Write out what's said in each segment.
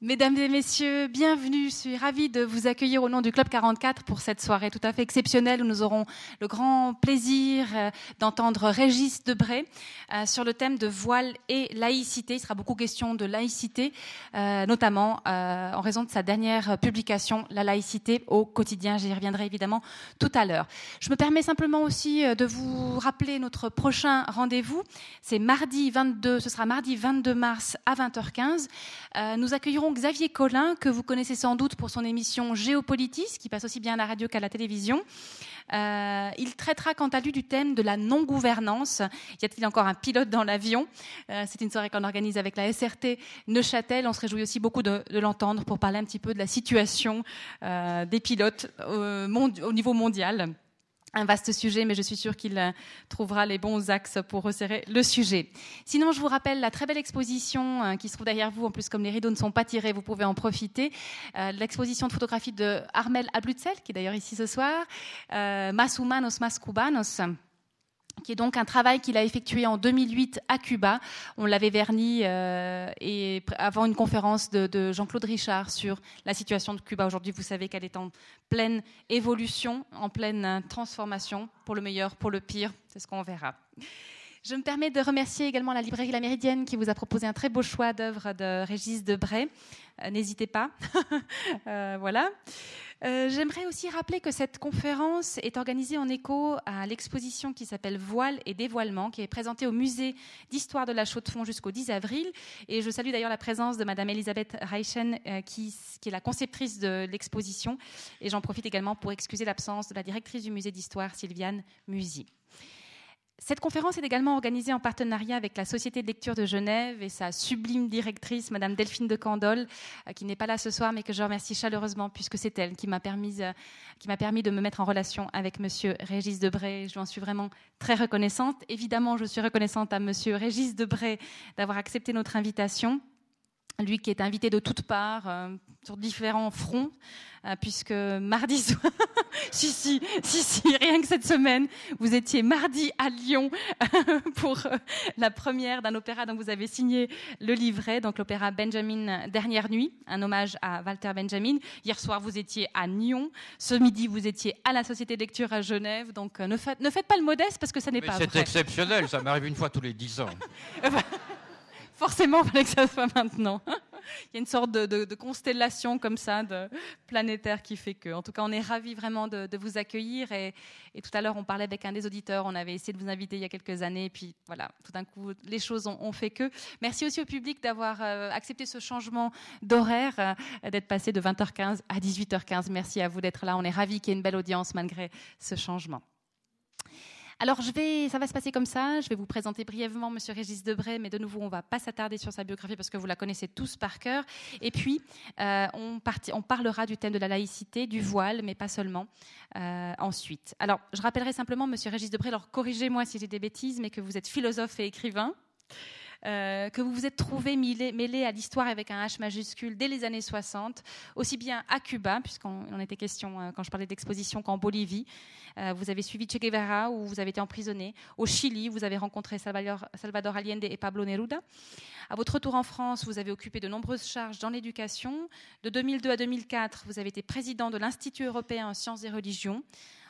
Mesdames et messieurs, bienvenue. Je suis ravie de vous accueillir au nom du Club 44 pour cette soirée tout à fait exceptionnelle où nous aurons le grand plaisir euh, d'entendre Régis Debray euh, sur le thème de voile et laïcité. Il sera beaucoup question de laïcité, euh, notamment en raison de sa dernière publication, La laïcité au quotidien. J'y reviendrai évidemment tout à l'heure. Je me permets simplement aussi de vous rappeler notre prochain rendez-vous. C'est mardi 22, ce sera mardi 22 mars à 20h15. Nous accueillerons Xavier Collin, que vous connaissez sans doute pour son émission Géopolitis, qui passe aussi bien à la radio qu'à la télévision. Euh, il traitera quant à lui du thème de la non-gouvernance. Y a-t-il encore un pilote dans l'avion? Euh, C'est une soirée qu'on organise avec la SRT Neuchâtel. On se réjouit aussi beaucoup de, l'entendre pour parler un petit peu de la situation euh, des pilotes au niveau mondial un vaste sujet, mais je suis sûre qu'il euh, trouvera les bons axes pour resserrer le sujet. Sinon, je vous rappelle la très belle exposition euh, qui se trouve derrière vous. En plus, comme les rideaux ne sont pas tirés, vous pouvez en profiter. Euh, l'exposition de photographie de Armel Ablutzel, qui est d'ailleurs ici ce soir. Mas Humanos, Mas Cubanos qui est donc un travail qu'il a effectué en 2008 à Cuba. On l'avait verni euh, et avant une conférence de, Jean-Claude Richard sur la situation de Cuba. Aujourd'hui, vous savez qu'elle est en pleine évolution, en pleine transformation, pour le meilleur, pour le pire. C'est ce qu'on verra. Je me permets de remercier également la librairie La Méridienne qui vous a proposé un très beau choix d'œuvres de Régis Debray. Euh, n'hésitez pas. euh, voilà. Euh, j'aimerais aussi rappeler que cette conférence est organisée en écho à l'exposition qui s'appelle Voile et dévoilement, qui est présentée au musée d'histoire de la Chaux-de-Fonds jusqu'au 10 avril. Et je salue d'ailleurs la présence de Madame Elisabeth Reichen, qui, qui, est la conceptrice de l'exposition. Et j'en profite également pour excuser l'absence de la directrice du musée d'histoire, Sylviane Musy. Cette conférence est également organisée en partenariat avec la Société de lecture de Genève et sa sublime directrice, Madame Delphine de Candolle, euh, qui n'est pas là ce soir, mais que je remercie chaleureusement puisque c'est elle qui m'a permis, euh, qui m'a permis de me mettre en relation avec Monsieur Régis Debray. Je lui en suis vraiment très reconnaissante. Évidemment, je suis reconnaissante à Monsieur Régis Debray d'avoir accepté notre invitation lui qui est invité de toutes parts euh, sur différents fronts, euh, puisque mardi soir, si, si, si, si, rien que cette semaine, vous étiez mardi à Lyon pour euh, la première d'un opéra dont vous avez signé le livret, donc l'opéra Benjamin Dernière Nuit, un hommage à Walter Benjamin. Hier soir, vous étiez à Nyon. Ce midi, vous étiez à la Société de lecture à Genève. Donc ne faites, ne faites pas le modeste parce que ça n'est pas C'est exceptionnel, ça m'arrive une fois tous les dix ans. forcément, il fallait que ça soit maintenant. Il y a une sorte de, constellation comme ça, de planétaire qui fait que. En tout cas, on est ravis vraiment de, vous accueillir. Et, tout à l'heure, on parlait avec un des auditeurs. On avait essayé de vous inviter il y a quelques années. Et puis voilà, tout d'un coup, les choses ont, fait que. Merci aussi au public d'avoir euh, accepté ce changement d'horaire, euh, d'être passé de 20h15 à 18h15. Merci à vous d'être là. On est ravis qu'il y ait une belle audience malgré ce changement. Alors, je vais, ça va se passer comme ça. Je vais vous présenter brièvement Monsieur Régis Debray, mais de nouveau, on ne va pas s'attarder sur sa biographie parce que vous la connaissez tous par cœur. Et puis, euh, on, parlera du thème de la laïcité, du voile, mais pas seulement. Euh, ensuite, alors, je rappellerai simplement Monsieur Régis Debray. Alors, corrigez-moi si j'ai des bêtises, mais que vous êtes philosophe et écrivain. Euh, que vous vous êtes trouvé mêlé, à l'histoire avec un H majuscule dès les années 60, aussi bien à Cuba, puisqu'on était question euh, quand je parlais d'exposition, qu'en Bolivie. Euh, vous avez suivi Che Guevara, où vous avez été emprisonné. Au Chili, vous avez rencontré Salvador, Salvador Allende et Pablo Neruda. À votre retour en France, vous avez occupé de nombreuses charges dans l'éducation. De 2002 à 2004, vous avez été président de l'Institut européen en sciences et religions.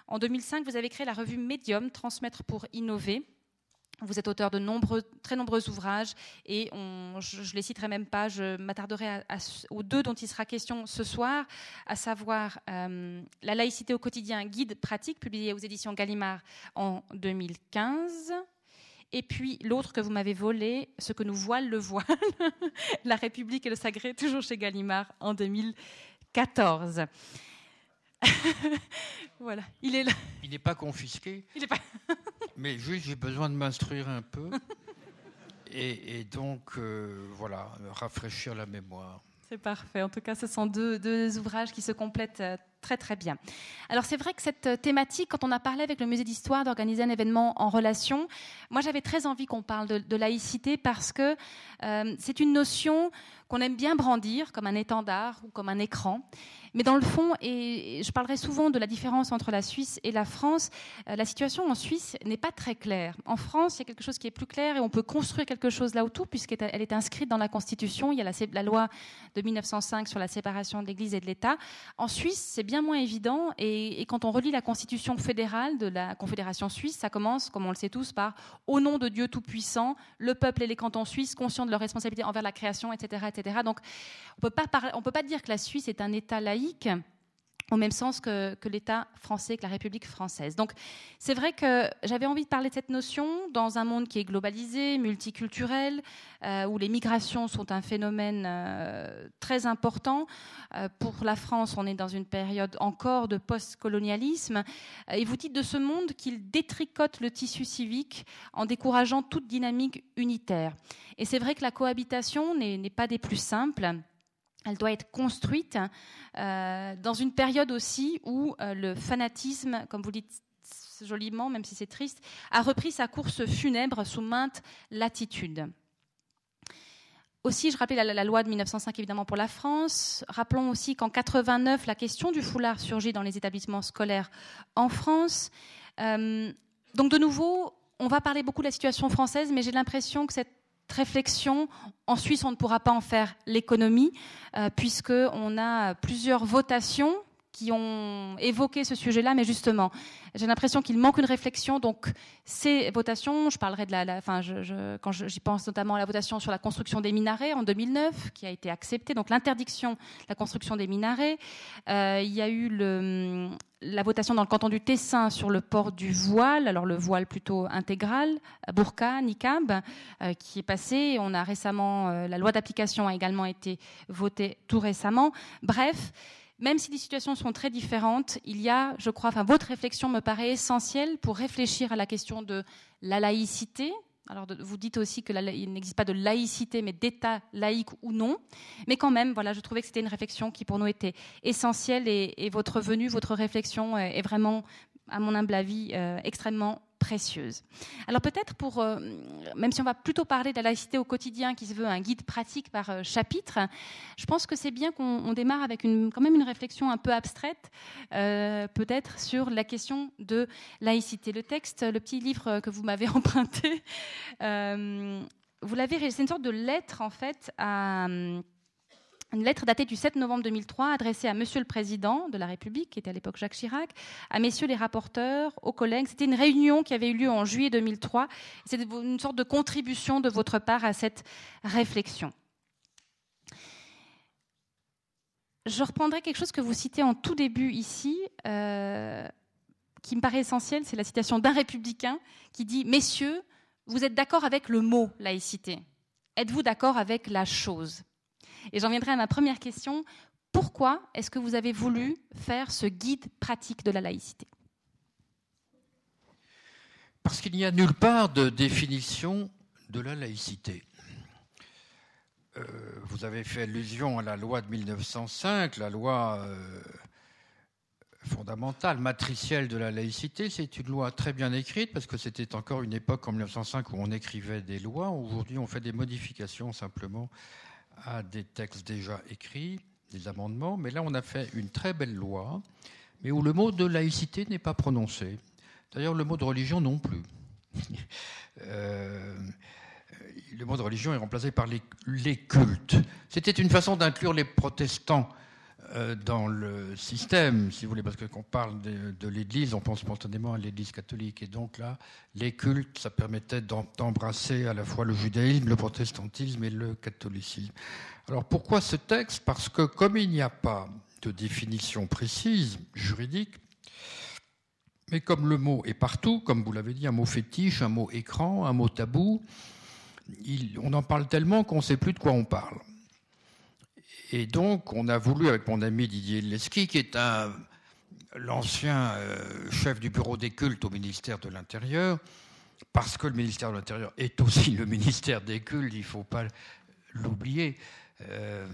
En 2005, vous avez créé la revue Medium, Transmettre pour innover. Vous êtes auteur de nombreux, très nombreux ouvrages et je ne les citerai même pas, je m'attarderai aux deux dont il sera question ce soir, à savoir euh, La laïcité au quotidien, guide pratique, publié aux éditions Gallimard en 2015. Et puis l'autre que vous m'avez volé, Ce que nous voile le voile, La République et le Sagré, toujours chez Gallimard en 2014. voilà, il est là. Il n'est pas confisqué. Il est pas. mais juste, j'ai besoin de m'instruire un peu. Et, donc, euh, voilà, rafraîchir la mémoire. C'est parfait. En tout cas, ce sont deux, deux, ouvrages qui se complètent euh, très très bien. Alors c'est vrai que cette thématique, quand on a parlé avec le musée d'histoire d'organiser un événement en relation, moi j'avais très envie qu'on parle de, laïcité parce que euh, c'est une notion qu'on aime bien brandir comme un étendard ou comme un écran. Mais dans le fond, et je parlerai souvent de la différence entre la Suisse et la France, euh, la situation en Suisse n'est pas très claire. En France, il y a quelque chose qui est plus clair et on peut construire quelque chose là autour puisqu'elle est inscrite dans la Constitution. Il y a la, loi de 1905 sur la séparation de l'Église et de l'État. En Suisse, c'est bien moins évident et, quand on relit la Constitution fédérale de la Confédération suisse, ça commence, comme on le sait tous, par Au nom de Dieu Tout-Puissant, le peuple et les cantons suisses conscients de leur responsabilité envers la création, etc. etc. Donc, on ne peut pas dire que la Suisse est un État laïque au même sens que, l'État français, que la République française. Donc c'est vrai que j'avais envie de parler de cette notion dans un monde qui est globalisé, multiculturel, euh, où les migrations sont un phénomène euh, très important. Euh, pour la France, on est dans une période encore de post-colonialisme. et vous dites de ce monde qu'il détricote le tissu civique en décourageant toute dynamique unitaire. Et c'est vrai que la cohabitation n'est pas des plus simples. Elle doit être construite euh, dans une période aussi où euh, le fanatisme, comme vous dites joliment, même si c'est triste, a repris sa course funèbre sous maintes latitudes. Aussi, je rappelais la, loi de 1905 évidemment pour la France. Rappelons aussi qu'en 89, la question du foulard surgit dans les établissements scolaires en France. Euh, donc de nouveau, on va parler beaucoup de la situation française, mais j'ai l'impression que cette réflexion. En Suisse, on ne pourra pas en faire l'économie, euh, puisqu'on a plusieurs votations qui ont évoqué ce sujet-là, mais justement, j'ai l'impression qu'il manque une réflexion. Donc, ces votations, je parlerai de la, enfin, quand j'y pense notamment à la votation sur la construction des minarets en 2009, qui a été acceptée, donc l'interdiction de la construction des minarets. Euh, il y a eu la votation dans le canton du Tessin sur le port du voile, alors le voile plutôt intégral, burqa, niqab, euh, qui est passé. On a récemment, euh, la loi d'application a également été votée tout récemment. Bref, même si les situations sont très différentes, il y a, je crois, enfin, votre réflexion me paraît essentielle pour réfléchir à la question de la laïcité. Alors, vous dites aussi qu'il n'existe pas de laïcité, mais d'État laïque ou non. Mais quand même, voilà, je trouvais que c'était une réflexion qui, pour nous, était essentielle et votre venue, votre réflexion est vraiment, à mon humble avis, euh, extrêmement précieuse. Alors peut-être pour, euh, même si on va plutôt parler de la laïcité au quotidien, qui se veut un guide pratique par euh, chapitre, je pense que c'est bien qu'on démarre avec quand même une réflexion un peu abstraite, peut-être sur la question de laïcité. Le texte, le petit livre que vous m'avez emprunté, vous l'avez, c'est une sorte de lettre en fait à une lettre datée du 7 novembre 2003 adressée à Monsieur le Président de la République, qui était à l'époque Jacques Chirac, à messieurs les rapporteurs, aux collègues. C'était une réunion qui avait eu lieu en juillet 2003. C'était une sorte de contribution de votre part à cette réflexion. Je reprendrai quelque chose que vous citez en tout début ici, euh, qui me paraît essentiel, c'est la citation d'un républicain qui dit Messieurs, vous êtes d'accord avec le mot laïcité Êtes-vous d'accord avec la chose? Et j'en viendrai à ma première question. Pourquoi est-ce que vous avez voulu faire ce guide pratique de la laïcité? Parce qu'il n'y a nulle part de définition de la laïcité. Euh, vous avez fait allusion à la loi de 1905, la loi euh, fondamentale, matricielle de la laïcité. C'est une loi très bien écrite parce que c'était encore une époque en 1905 où on écrivait des lois. Aujourd'hui, on fait des modifications simplement à des textes déjà écrits, des amendements, mais là on a fait une très belle loi, mais où le mot de laïcité n'est pas prononcé. D'ailleurs, le mot de religion non plus. Euh, le mot de religion est remplacé par les, cultes. C'était une façon d'inclure les protestants dans le système, si vous voulez, parce que quand on parle de, l'Église, on pense spontanément à l'Église catholique. Et donc là, les cultes, ça permettait d'embrasser à la fois le judaïsme, le protestantisme et le catholicisme. Alors pourquoi ce texte? Parce que comme il n'y a pas de définition précise, juridique, mais comme le mot est partout, comme vous l'avez dit, un mot fétiche, un mot écran, un mot tabou, on en parle tellement qu'on ne sait plus de quoi on parle. Et donc, on a voulu, avec mon ami Didier Leski, qui est l'ancien euh, chef du bureau des cultes au ministère de l'Intérieur, parce que le ministère de l'Intérieur est aussi le ministère des cultes, il ne faut pas l'oublier. Euh,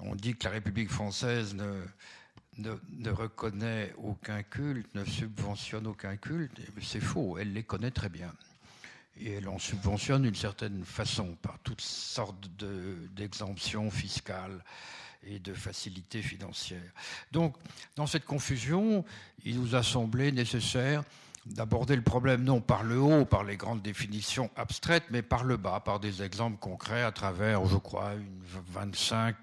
on dit que la République française ne, reconnaît aucun culte, ne subventionne aucun culte, c'est faux, elle les connaît très bien. Et en subventionne d'une certaine façon par toutes sortes d'exemptions fiscales et de facilités financières. Donc, dans cette confusion, il nous a semblé nécessaire d'aborder le problème non par le haut, par les grandes définitions abstraites, mais par le bas, par des exemples concrets à travers, je crois, une 25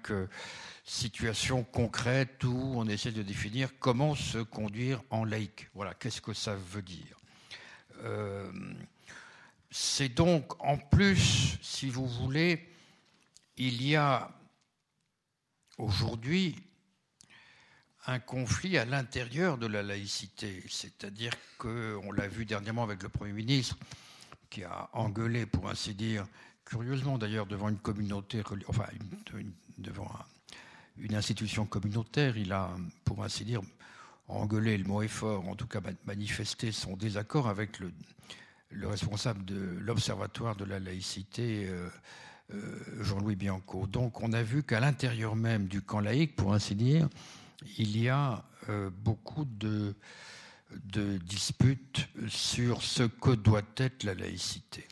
situation concrète où on essaie de définir comment se conduire en laïque. Voilà, qu'est-ce que ça veut dire? Euh, C'est donc en plus, si vous voulez, il y a aujourd'hui un conflit à l'intérieur de la laïcité, c'est-à-dire qu'on l'a vu dernièrement avec le Premier ministre qui a engueulé, pour ainsi dire, curieusement d'ailleurs, devant une communauté, enfin, devant un, une institution communautaire. Il a, pour ainsi dire, engueulé, le mot est fort, en tout cas manifesté son désaccord avec le, responsable de l'Observatoire de la laïcité, euh, euh, Jean-Louis Bianco. Donc on a vu qu'à l'intérieur même du camp laïque, pour ainsi dire, il y a euh, beaucoup de, de disputes sur ce que doit être la laïcité.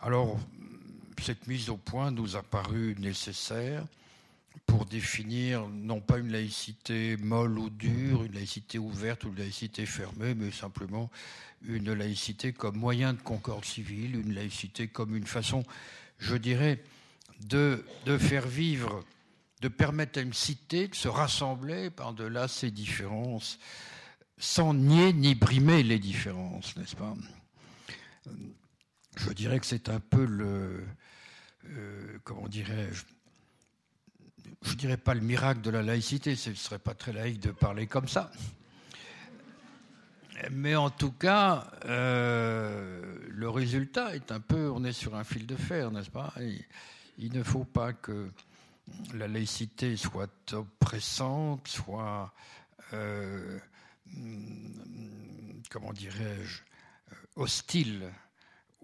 Alors, cette mise au point nous a paru nécessaire pour définir non pas une laïcité molle ou dure, une laïcité ouverte ou une laïcité fermée, mais simplement une laïcité comme moyen de concorde civile, une laïcité comme une façon, je dirais, de, de faire vivre, de permettre à une cité de se rassembler par-delà ses différences, sans nier ni brimer les différences, n'est-ce pas? Je dirais que c'est un peu le, euh, comment dirais-je, je ne dirais pas le miracle de la laïcité, ce ne serait pas très laïque de parler comme ça. Mais en tout cas, euh, le résultat est un peu, on est sur un fil de fer, n'est-ce pas? Il, ne faut pas que la laïcité soit oppressante, soit, euh, comment dirais-je, hostile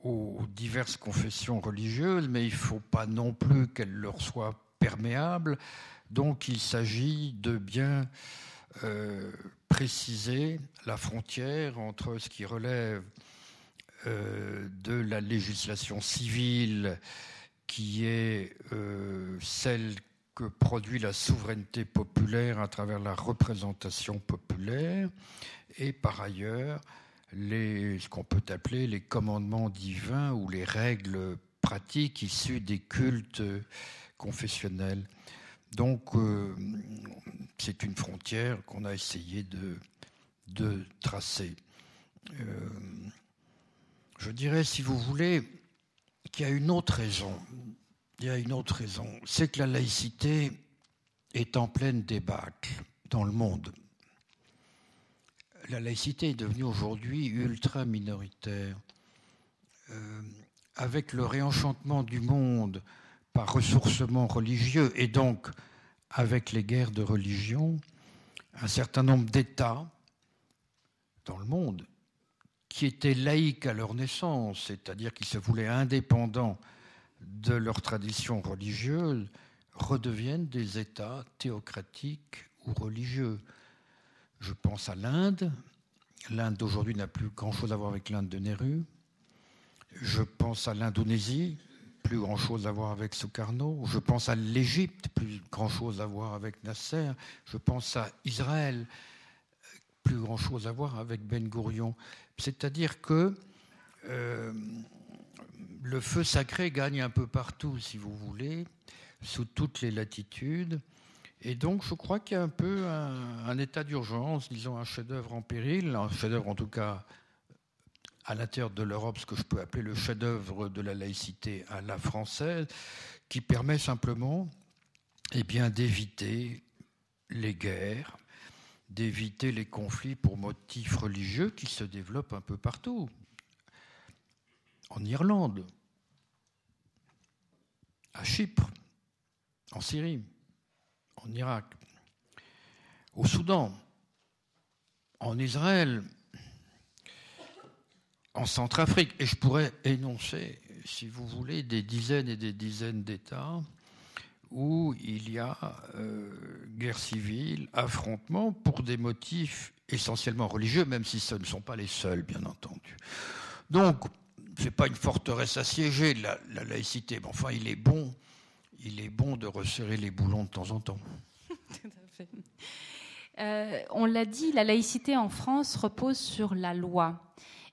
aux diverses confessions religieuses, mais il ne faut pas non plus qu'elle leur soit perméable. Donc il s'agit de bien euh, préciser la frontière entre ce qui relève euh, de la législation civile, qui est euh, celle que produit la souveraineté populaire à travers la représentation populaire, et par ailleurs les, ce qu'on peut appeler les commandements divins ou les règles pratiques issues des cultes confessionnel. Donc, euh, c'est une frontière qu'on a essayé de, de tracer. Euh, je dirais, si vous voulez, qu'il y a une autre raison. Il y a une autre raison. C'est que la laïcité est en pleine débâcle dans le monde. La laïcité est devenue aujourd'hui ultra minoritaire. Euh, avec le réenchantement du monde, par ressourcement religieux et donc avec les guerres de religion, un certain nombre d'États dans le monde qui étaient laïcs à leur naissance, c'est-à-dire qui se voulaient indépendants de leur tradition religieuse, redeviennent des États théocratiques ou religieux. Je pense à l'Inde. L'Inde d'aujourd'hui n'a plus grand-chose à voir avec l'Inde de Nehru. Je pense à l'Indonésie, plus grand-chose à voir avec Sukarno. Je pense à l'Égypte, plus grand-chose à voir avec Nasser. Je pense à Israël, plus grand-chose à voir avec Ben Gurion. C'est-à-dire que euh, le feu sacré gagne un peu partout, si vous voulez, sous toutes les latitudes. Et donc, je crois qu'il y a un peu un, un état d'urgence, disons un chef-d'œuvre en péril, un chef-d'œuvre en tout cas à l'intérieur de l'Europe ce que je peux appeler le chef-d'œuvre de la laïcité à la française, qui permet simplement eh d'éviter les guerres, d'éviter les conflits pour motifs religieux qui se développent un peu partout. En Irlande, à Chypre, en Syrie, en Irak, au Soudan, en Israël, en Centrafrique. Et je pourrais énoncer, si vous voulez, des dizaines et des dizaines d'États où il y a euh, guerre civile, affrontement pour des motifs essentiellement religieux, même si ce ne sont pas les seuls, bien entendu. Donc, ce n'est pas une forteresse assiégée, la, la laïcité, mais enfin, il est bon, il est bon de resserrer les boulons de temps en temps. Tout à fait. Euh, on l'a dit, la laïcité en France repose sur la loi.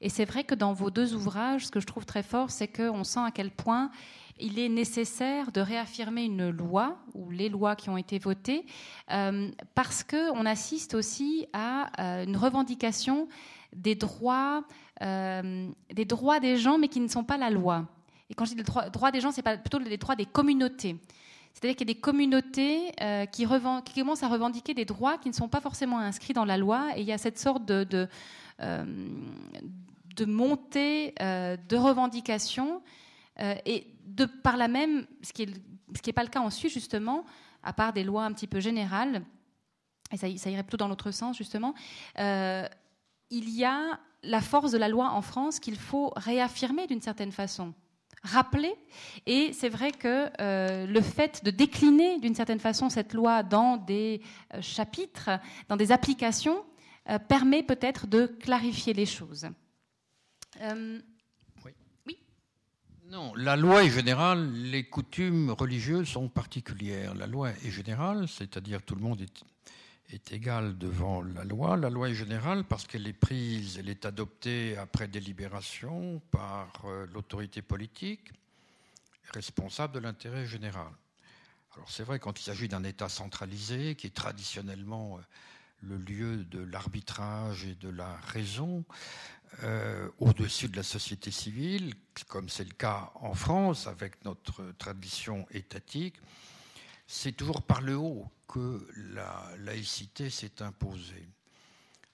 Et c'est vrai que dans vos deux ouvrages, ce que je trouve très fort, c'est qu'on sent à quel point il est nécessaire de réaffirmer une loi ou les lois qui ont été votées, euh, parce qu'on assiste aussi à euh, une revendication des droits, des droits des gens, mais qui ne sont pas la loi. Et quand je dis les droits des gens, c'est plutôt les droits des communautés. C'est-à-dire qu'il y a des communautés euh, qui, commencent à revendiquer des droits qui ne sont pas forcément inscrits dans la loi, et il y a cette sorte de, euh, montée euh, de revendications, et de par là même, ce qui n'est pas le cas en Suisse justement, à part des lois un petit peu générales, et ça, irait plutôt dans l'autre sens justement, il y a la force de la loi en France qu'il faut réaffirmer d'une certaine façon rappeler. Et c'est vrai que euh, le fait de décliner d'une certaine façon cette loi dans des euh, chapitres, dans des applications, euh, permet peut-être de clarifier les choses. Oui. oui. Non, la loi est générale, les coutumes religieuses sont particulières. La loi est générale, c'est-à-dire tout le monde est est égale devant la loi. La loi est générale parce qu'elle est prise, elle est adoptée après délibération par euh, l'autorité politique responsable de l'intérêt général. Alors c'est vrai quand il s'agit d'un État centralisé qui est traditionnellement euh, le lieu de l'arbitrage et de la raison euh, au-dessus de la société civile, comme c'est le cas en France avec notre tradition étatique, c'est toujours par le haut que la laïcité s'est imposée.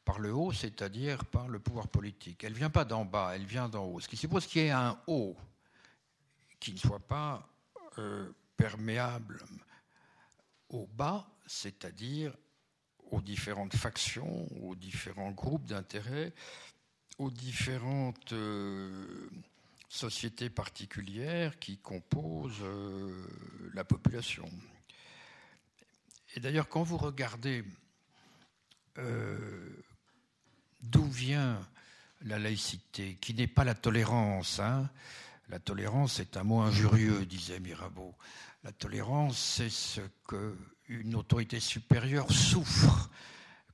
Par le haut, c'est-à-dire par le pouvoir politique. Elle ne vient pas d'en bas, elle vient d'en haut. Ce qui suppose qu'il y ait un haut qui ne soit pas euh, perméable au bas, c'est-à-dire aux différentes factions, aux différents groupes d'intérêts, aux différentes euh, sociétés particulières qui composent euh, la population. Et d'ailleurs, quand vous regardez euh, d'où vient la laïcité, qui n'est pas la tolérance, hein, la tolérance est un mot injurieux, disait Mirabeau. La tolérance, c'est ce qu'une autorité supérieure souffre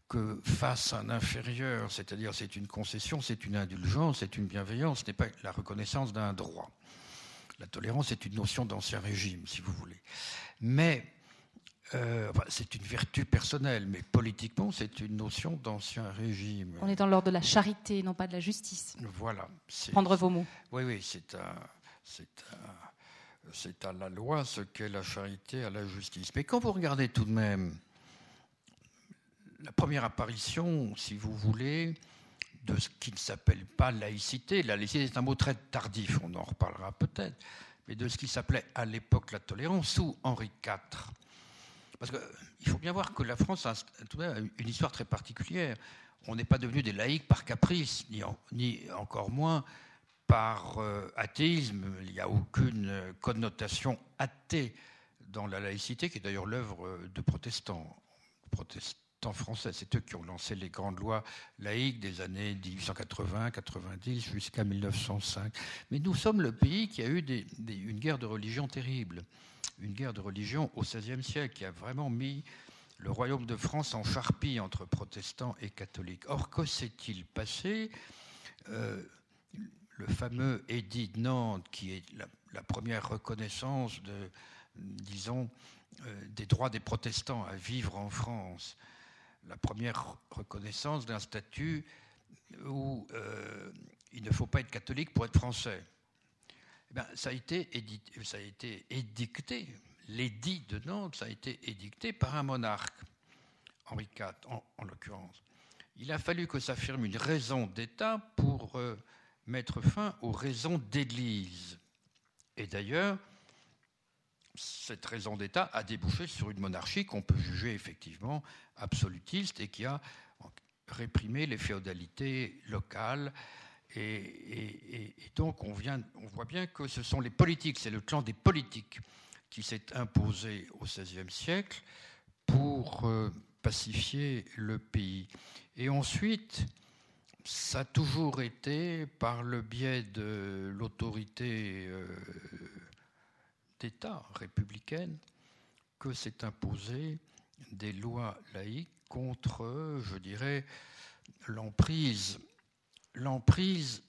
que face un inférieur, c'est-à-dire c'est une concession, c'est une indulgence, c'est une bienveillance, ce n'est pas la reconnaissance d'un droit. La tolérance est une notion d'ancien régime, si vous voulez. Mais euh, c'est une vertu personnelle, mais politiquement, c'est une notion d'ancien régime. On est dans l'ordre de la charité, non pas de la justice. Voilà. Prendre vos mots. Oui, oui, c'est à, c'est à la loi ce qu'est la charité à la justice. Mais quand vous regardez tout de même la première apparition, si vous voulez, de ce qui ne s'appelle pas laïcité, la laïcité est un mot très tardif, on en reparlera peut-être, mais de ce qui s'appelait à l'époque la tolérance sous Henri IV parce qu'il faut bien voir que la France a une histoire très particulière. On n'est pas devenu des laïcs par caprice, ni, encore moins par euh, athéisme. Il n'y a aucune connotation athée dans la laïcité, qui est d'ailleurs l'œuvre de protestants français. C'est eux qui ont lancé les grandes lois laïques des années 1880-90 jusqu'à 1905. Mais nous sommes le pays qui a eu une guerre de religion terrible une guerre de religion au XVIe siècle qui a vraiment mis le royaume de France en charpie entre protestants et catholiques. Or, que s'est-il passé? Euh, Le fameux édit de Nantes, qui est la, première reconnaissance disons, euh, des droits des protestants à vivre en France, la première reconnaissance d'un statut où euh, il ne faut pas être catholique pour être français. Eh ça, a été édité, ça a été édicté, l'édit de Nantes, a été édicté par un monarque, Henri IV en, l'occurrence. Il a fallu que s'affirme une raison d'État pour euh, mettre fin aux raisons d'Église. Et d'ailleurs, cette raison d'État a débouché sur une monarchie qu'on peut juger effectivement absolutiste et qui a réprimé les féodalités locales et, donc on, voit bien que ce sont les politiques, c'est le clan des politiques qui s'est imposé au XVIe siècle pour euh, pacifier le pays. Et ensuite, ça a toujours été par le biais de l'autorité euh, d'État républicaine que s'est imposé des lois laïques contre, je dirais, l'emprise. L'emprise,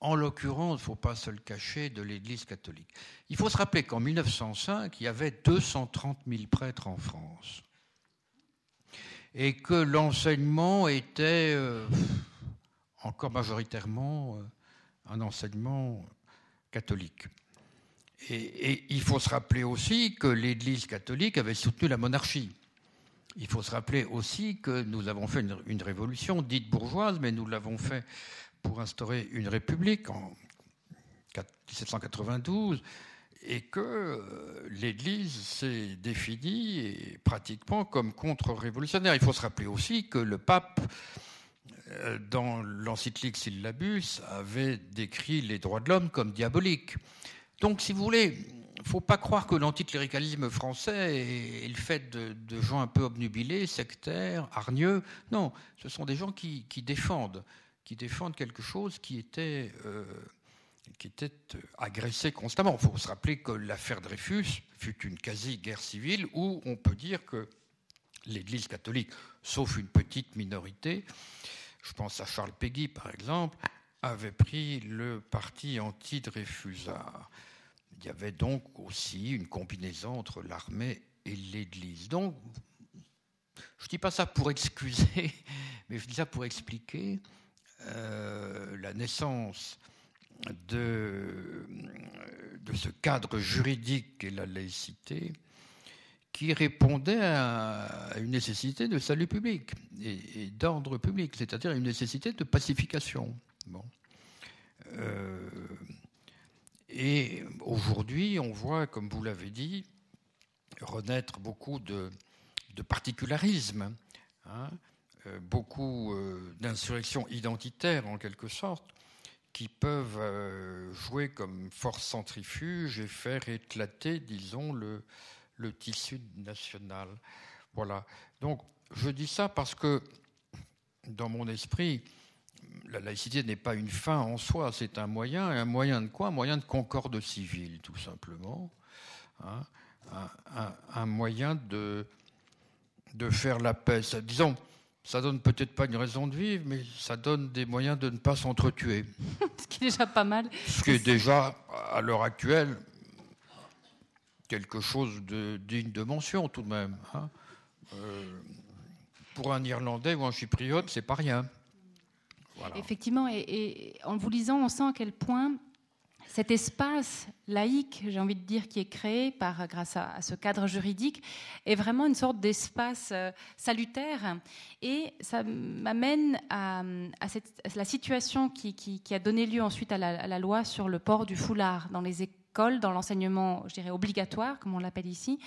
en l'occurrence, il ne faut pas se le cacher, de l'Église catholique. Il faut se rappeler qu'en 1905, il y avait 230 000 prêtres en France. Et que l'enseignement était euh, encore majoritairement euh, un enseignement catholique. Et, il faut se rappeler aussi que l'Église catholique avait soutenu la monarchie. Il faut se rappeler aussi que nous avons fait une, révolution dite bourgeoise, mais nous l'avons fait pour instaurer une république en 1792 et que euh, l'Église s'est définie pratiquement comme contre-révolutionnaire. Il faut se rappeler aussi que le pape, euh, dans l'encyclique Syllabus, avait décrit les droits de l'homme comme diaboliques. Donc, si vous voulez, il ne faut pas croire que l'anticléricalisme français est, le fait de, gens un peu obnubilés, sectaires, hargneux. Non, ce sont des gens qui, défendent, quelque chose qui était, euh, était agressé constamment. Il faut se rappeler que l'affaire Dreyfus fut une quasi-guerre civile où on peut dire que l'Église catholique, sauf une petite minorité, je pense à Charles Péguy par exemple, avait pris le parti anti-Dreyfusard. Il y avait donc aussi une combinaison entre l'armée et l'Église. Donc, je ne dis pas ça pour excuser, mais je dis ça pour expliquer euh, la naissance de, ce cadre juridique et la laïcité qui répondait à une nécessité de salut public et, d'ordre public, c'est-à-dire une nécessité de pacification. Bon. Euh, et aujourd'hui, on voit, comme vous l'avez dit, renaître beaucoup de, particularisme, hein, euh, beaucoup euh, d'insurrections identitaires en quelque sorte, qui peuvent euh, jouer comme force centrifuge et faire éclater, disons, le, le tissu national. Voilà. Donc, je dis ça parce que, dans mon esprit, la laïcité n'est pas une fin en soi, c'est un moyen. un moyen de quoi? Un moyen de concorde civile, tout simplement. Hein. un, moyen de, de faire la paix. Ça, disons, ça donne peut-être pas une raison de vivre, mais ça donne des moyens de ne pas s'entretuer. Ce qui est déjà pas mal. Ce qui est déjà, à l'heure actuelle, quelque chose de digne de mention tout de même. Hein. Euh, pour un Irlandais ou un Chypriote, c'est pas rien. Effectivement, et, en vous lisant, on sent à quel point cet espace laïque, j'ai envie de dire, qui est créé par, grâce à, ce cadre juridique, est vraiment une sorte d'espace euh, salutaire. Et ça m'amène à, la situation qui, a donné lieu ensuite à la, à la, loi sur le port du foulard dans les écoles dans l'enseignement, je dirais, obligatoire, comme on l'appelle ici.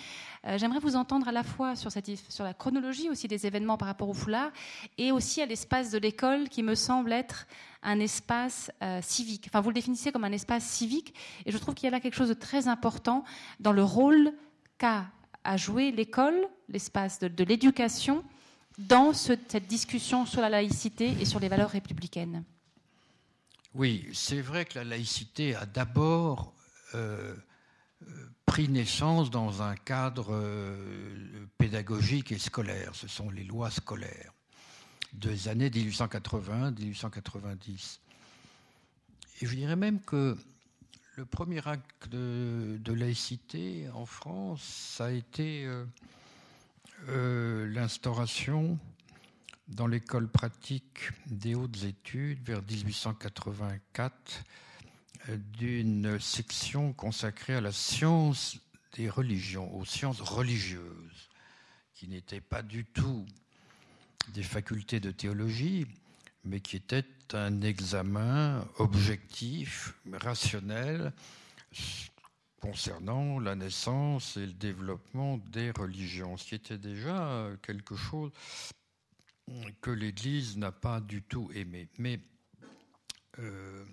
Euh, j'aimerais vous entendre à la fois sur, la chronologie aussi des événements par rapport au foulard et aussi à l'espace de l'école qui me semble être un espace euh, civique. Enfin, vous le définissez comme un espace civique et je trouve qu'il y a là quelque chose de très important dans le rôle qu'a à jouer l'école, l'espace de, l'éducation, dans cette discussion sur la laïcité et sur les valeurs républicaines. Oui, c'est vrai que la laïcité a d'abord pris naissance dans un cadre euh, pédagogique et scolaire. Ce sont les lois scolaires des années 1880-1890. Et je dirais même que le premier acte de, laïcité en France, a été euh, l'instauration dans l'école pratique des hautes études vers 1884 d'une section consacrée à la science des religions, aux sciences religieuses, qui n'étaient pas du tout des facultés de théologie, mais qui étaient un examen objectif, rationnel, concernant la naissance et le développement des religions, ce qui était déjà quelque chose que l'Église n'a pas du tout aimé. Mais euh,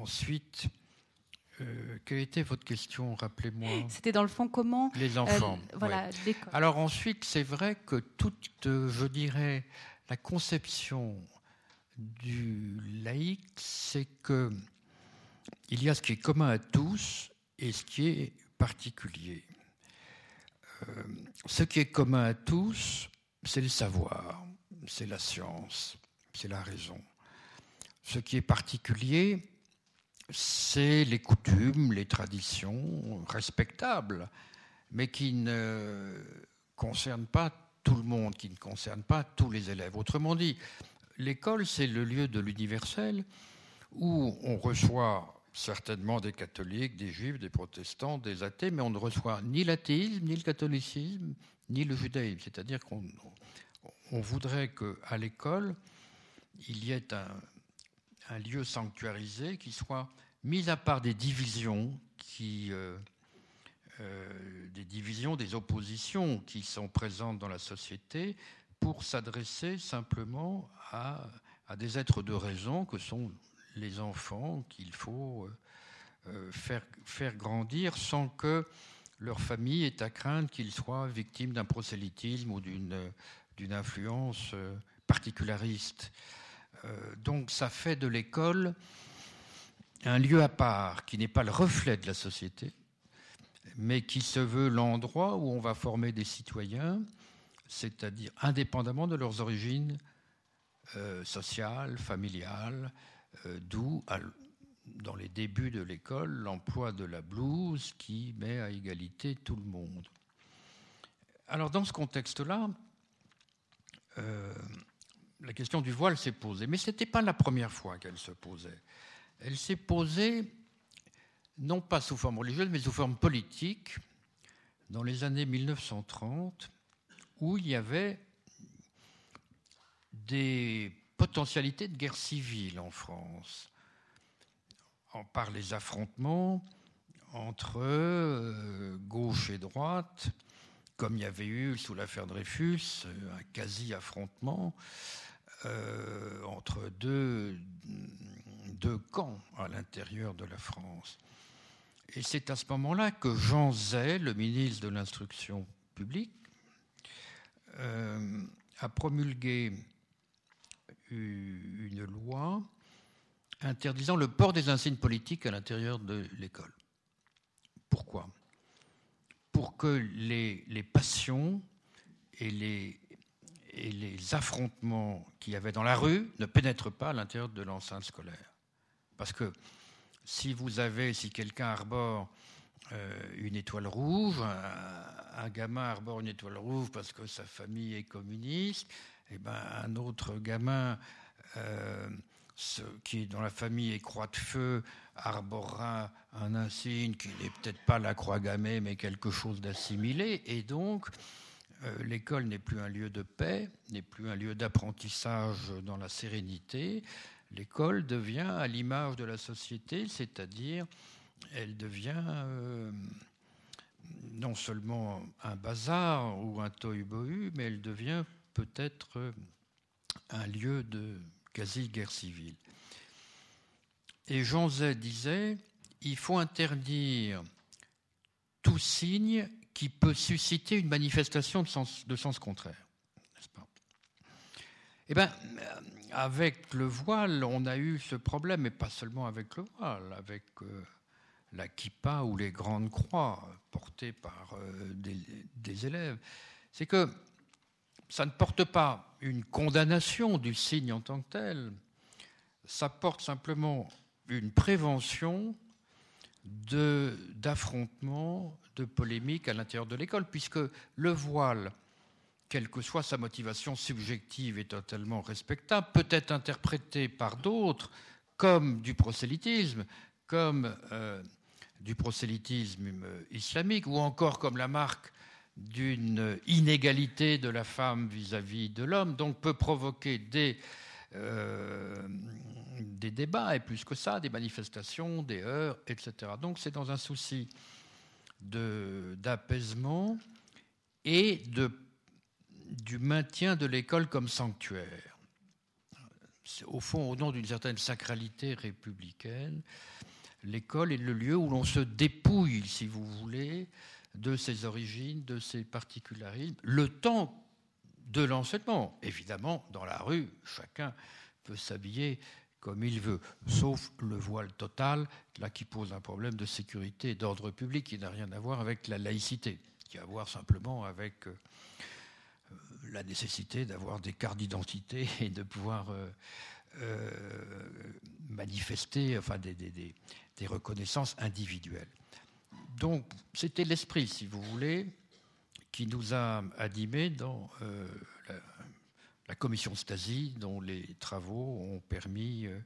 ensuite, Euh, quelle était votre question Rappelez-moi. C'était dans le fond comment Les enfants. voilà, Alors ensuite, c'est vrai que toute, je dirais, la conception du laïc, c'est que il y a ce qui est commun à tous et ce qui est particulier. Euh, ce qui est commun à tous, c'est le savoir, c'est la science, c'est la raison. Ce qui est particulier, c'est les coutumes, les traditions respectables, mais qui ne concernent pas tout le monde, qui ne concernent pas tous les élèves. Autrement dit, l'école, c'est le lieu de l'universel où on reçoit certainement des catholiques, des juifs, des protestants, des athées, mais on ne reçoit ni l'athéisme, ni le catholicisme, ni le judaïsme. C'est-à-dire qu'on voudrait qu'à l'école, il y ait un, lieu sanctuarisé qui soit mis à part des divisions euh, euh, des divisions, des oppositions qui sont présentes dans la société, pour s'adresser simplement à, des êtres de raison que sont les enfants qu'il faut euh, faire, faire grandir sans que leur famille ait à craindre qu'ils soient victimes d'un prosélytisme ou d'une, influence particulariste. Donc ça fait de l'école un lieu à part qui n'est pas le reflet de la société, mais qui se veut l'endroit où on va former des citoyens, c'est-à-dire indépendamment de leurs origines sociales, familiales, euh, d'où, dans les débuts de l'école, l'emploi de la blouse qui met à égalité tout le monde. Alors dans ce contexte-là, euh, la question du voile s'est posée, mais ce n'était pas la première fois qu'elle se posait. Elle s'est posée non pas sous forme religieuse, mais sous forme politique, dans les années 1930, où il y avait des potentialité de guerre civile en France, par les affrontements entre euh, gauche et droite, comme il y avait eu sous l'affaire Dreyfus, un quasi-affrontement euh, entre deux, deux camps à l'intérieur de la France. Et c'est à ce moment-là que Jean Zay, le ministre de l'Instruction publique, euh, a promulgué une loi interdisant le port des insignes politiques à l'intérieur de l'école. Pourquoi? Pour que les, passions et les, et les affrontements qu'il y avait dans la rue ne pénètrent pas à l'intérieur de l'enceinte scolaire. Parce que si vous avez, si quelqu'un arbore euh, une étoile rouge, un, gamin arbore une étoile rouge parce que sa famille est communiste, et eh ben, un autre gamin euh, qui est dans la famille est croix de feu arborera un insigne qui n'est peut-être pas la croix gammée, mais quelque chose d'assimilé. Et donc, l'école n'est plus un lieu de paix, n'est plus un lieu d'apprentissage dans la sérénité. L'école devient à l'image de la société, c'est-à-dire elle devient euh, non seulement un bazar ou un tohu-bohu, mais elle devient peut-être un lieu de quasi-guerre civile. Et Jean Zay disait, il faut interdire tout signe qui peut susciter une manifestation de sens, contraire. N'est-ce pas? Eh bien, avec le voile, on a eu ce problème, mais pas seulement avec le voile, avec euh, la kippa ou les grandes croix portées par euh, des, des élèves. C'est que ça ne porte pas une condamnation du signe en tant que tel, ça porte simplement une prévention d'affrontements, de, polémiques à l'intérieur de l'école, puisque le voile, quelle que soit sa motivation subjective, est totalement respectable, peut être interprété par d'autres comme du prosélytisme, comme euh, du prosélytisme islamique, ou encore comme la marque d'une inégalité de la femme vis-à-vis de l'homme, donc peut provoquer des, euh, des débats, et plus que ça, des manifestations, des heurts, etc. Donc c'est dans un souci d'apaisement et de, du maintien de l'école comme sanctuaire. Au fond, au nom d'une certaine sacralité républicaine, l'école est le lieu où l'on se dépouille, si vous voulez, de ses origines, de ses particularismes, le temps de l'enseignement. Évidemment, dans la rue, chacun peut s'habiller comme il veut, sauf le voile total, là qui pose un problème de sécurité et d'ordre public qui n'a rien à voir avec la laïcité, qui a à voir simplement avec euh, la nécessité d'avoir des cartes d'identité et de pouvoir euh, euh, manifester enfin, des, des reconnaissances individuelles. Donc c'était l'esprit, si vous voulez, qui nous a animés dans la, commission Stasi, dont les travaux ont permis euh,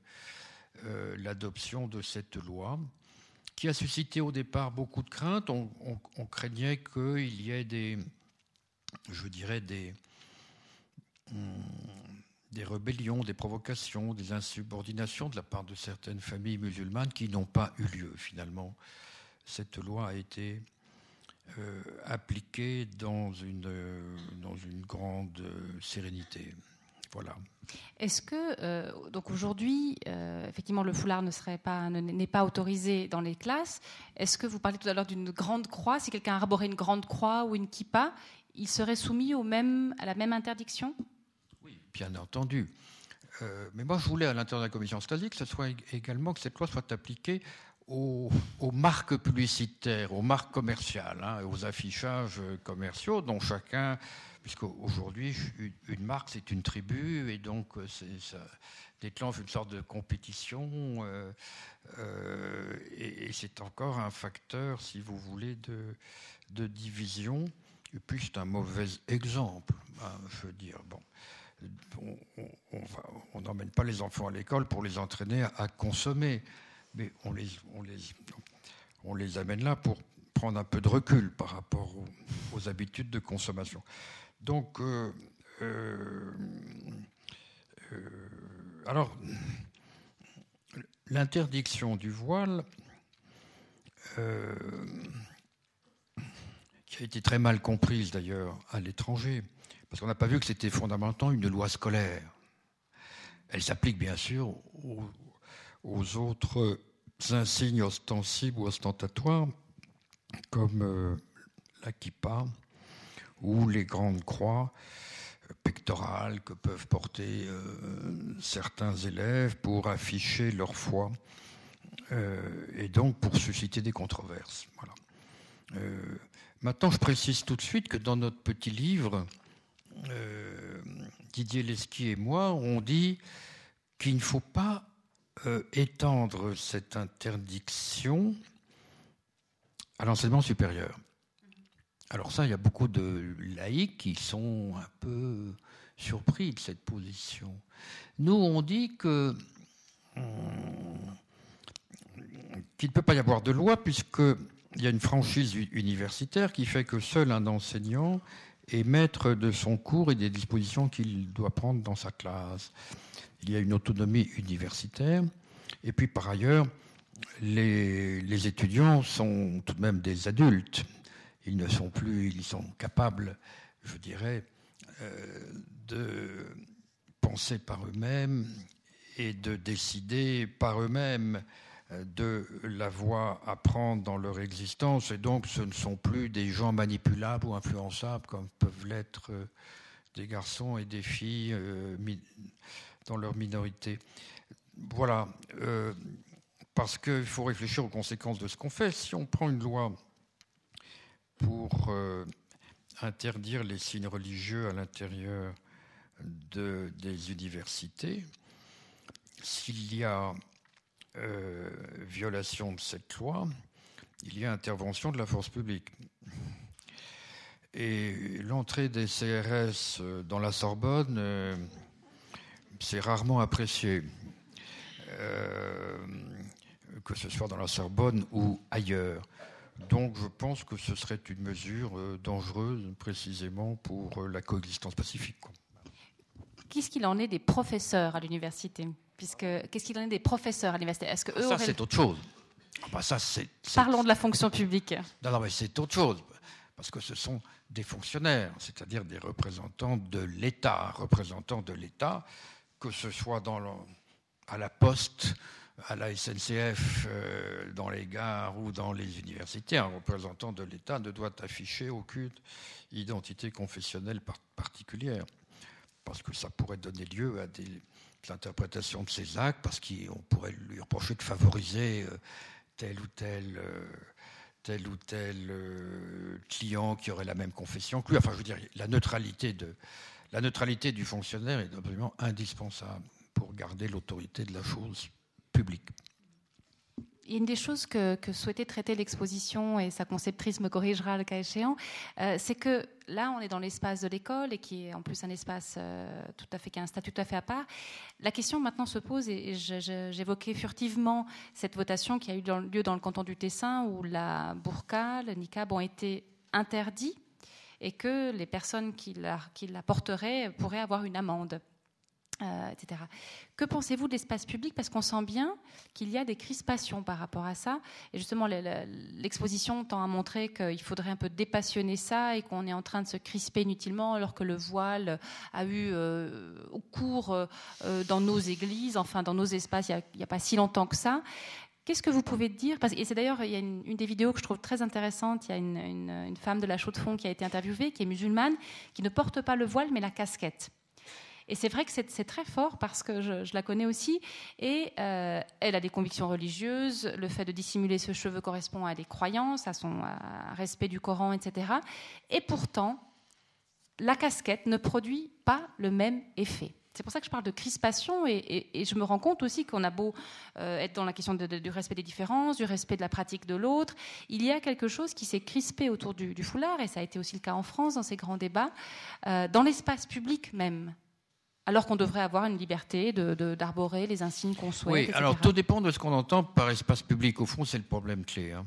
euh, l'adoption de cette loi, qui a suscité au départ beaucoup de craintes. On, craignait qu'il y ait des, je dirais, hmm, des rébellions, des provocations, des insubordinations de la part de certaines familles musulmanes qui n'ont pas eu lieu finalement. Cette loi a été euh, appliqué dans une, euh, dans une grande sérénité. Voilà. Est-ce que euh, donc aujourd'hui, effectivement, le foulard ne serait pas n'est pas autorisé dans les classes. Est-ce que vous parlez tout à l'heure d'une grande croix? Si quelqu'un arborait une grande croix ou une kippa, il serait soumis au même à la même interdiction? Oui, bien entendu. mais moi, je voulais à l'intérieur de la commission Stasi que ce soit également que cette loi soit appliquée aux, marques publicitaires, aux marques commerciales, hein, aux affichages commerciaux dont chacun, puisqu'aujourd'hui, une marque, c'est une tribu, et donc euh, ça déclenche une sorte de compétition, euh, euh, et, c'est encore un facteur, si vous voulez, de, division. Et puis c'est un mauvais exemple, hein, je veux dire. Bon, on n'emmène pas les enfants à l'école pour les entraîner à consommer mais on les, on les, on les amène là pour prendre un peu de recul par rapport aux, habitudes de consommation. Donc, euh, euh, euh, alors, l'interdiction du voile, qui a été très mal comprise d'ailleurs à l'étranger, parce qu'on n'a pas vu que c'était fondamentalement une loi scolaire. Elle s'applique bien sûr aux, aux autres insignes ostensibles ou ostentatoires, comme euh, la ou les grandes croix pectorales que peuvent porter euh, certains élèves pour afficher leur foi euh, et donc pour susciter des controverses. Voilà. maintenant, je précise tout de suite que dans notre petit livre, Didier Lesky et moi, on dit qu'il ne faut pas euh, étendre cette interdiction à l'enseignement supérieur. Alors ça, il y a beaucoup de laïcs qui sont un peu surpris de cette position. Nous, on dit que qu'il ne peut pas y avoir de loi puisqu'il y a une franchise universitaire qui fait que seul un enseignant est maître de son cours et des dispositions qu'il doit prendre dans sa classe il y a une autonomie universitaire. Et puis par ailleurs, les, étudiants sont tout de même des adultes. Ils ne sont plus, ils sont capables, je dirais, euh, de penser par eux-mêmes et de décider par eux-mêmes de la voie à prendre dans leur existence. Et donc, ce ne sont plus des gens manipulables ou influençables comme peuvent l'être euh, des garçons et des filles dans leur minorité. Voilà, euh, parce qu'il faut réfléchir aux conséquences de ce qu'on fait. Si on prend une loi pour euh, interdire les signes religieux à l'intérieur de, des universités, s'il y a euh, violation de cette loi, il y a intervention de la force publique. Et l'entrée des CRS dans la Sorbonne c'est rarement apprécié, euh, que ce soit dans la Sorbonne ou ailleurs. Donc je pense que ce serait une mesure euh, dangereuse précisément pour euh, la coexistence pacifique. Qu'est-ce qu'il en est des professeurs à l'université? Puisque qu'est-ce qu'il en est des professeurs à l'université? Est-ce que eux ça c'est autre chose. Ah bah, ça, Parlons de la fonction publique. Non, non, mais c'est autre chose parce que ce sont des fonctionnaires, c'est-à-dire des représentants de l'État, représentants de l'État que ce soit dans à la poste, à la SNCF, euh, dans les gares ou dans les universités, un représentant de l'État ne doit afficher aucune identité confessionnelle particulière, parce que ça pourrait donner lieu à des interprétations de ses actes, parce qu'on pourrait lui reprocher de favoriser euh, tel ou tel, euh, tel ou tel client qui aurait la même confession que lui. Enfin, je veux dire, la neutralité, de, la neutralité du fonctionnaire est absolument indispensable pour garder l'autorité de la chose public. Une des choses que, souhaitait traiter l'exposition, et sa conceptrice me corrigera le cas échéant, euh, c'est que là, on est dans l'espace de l'école et qui est en plus un espace euh, tout à fait qui a un statut tout à fait à part. La question maintenant se pose, et j'évoquais furtivement cette votation qui a eu lieu dans le canton du Tessin où la burqa, le niqab ont été interdits et que les personnes qui la, qui la porteraient pourraient avoir une amende. Euh, etc. Que pensez-vous de l'espace public? Parce qu'on sent bien qu'il y a des crispations par rapport à ça. Et justement, l'exposition tend à montrer qu'il faudrait un peu dépassionner ça et qu'on est en train de se crisper inutilement alors que le voile a eu euh, cours euh, dans nos églises, enfin dans nos espaces, il n'y a, pas si longtemps que ça. Qu'est-ce que vous pouvez dire? Et c'est d'ailleurs, il y a une, des vidéos que je trouve très intéressante. Il y a une, une femme de la Chaux-de-Fonds qui a été interviewée, qui est musulmane, qui ne porte pas le voile mais la casquette. Et c'est vrai que c'est très fort parce que je, la connais aussi. Et euh, elle a des convictions religieuses. Le fait de dissimuler ce cheveu correspond à des croyances, à son respect du Coran, etc. Et pourtant, la casquette ne produit pas le même effet. C'est pour ça que je parle de crispation et, je me rends compte aussi qu'on a beau euh, être dans la question du respect des différences, du respect de la pratique de l'autre, il y a quelque chose qui s'est crispé autour du, foulard, et ça a été aussi le cas en France dans ces grands débats, euh, dans l'espace public même alors qu'on devrait avoir une liberté d'arborer les insignes qu'on souhaite. Oui, alors tout dépend de ce qu'on entend par espace public. Au fond, c'est le problème clé. Hein.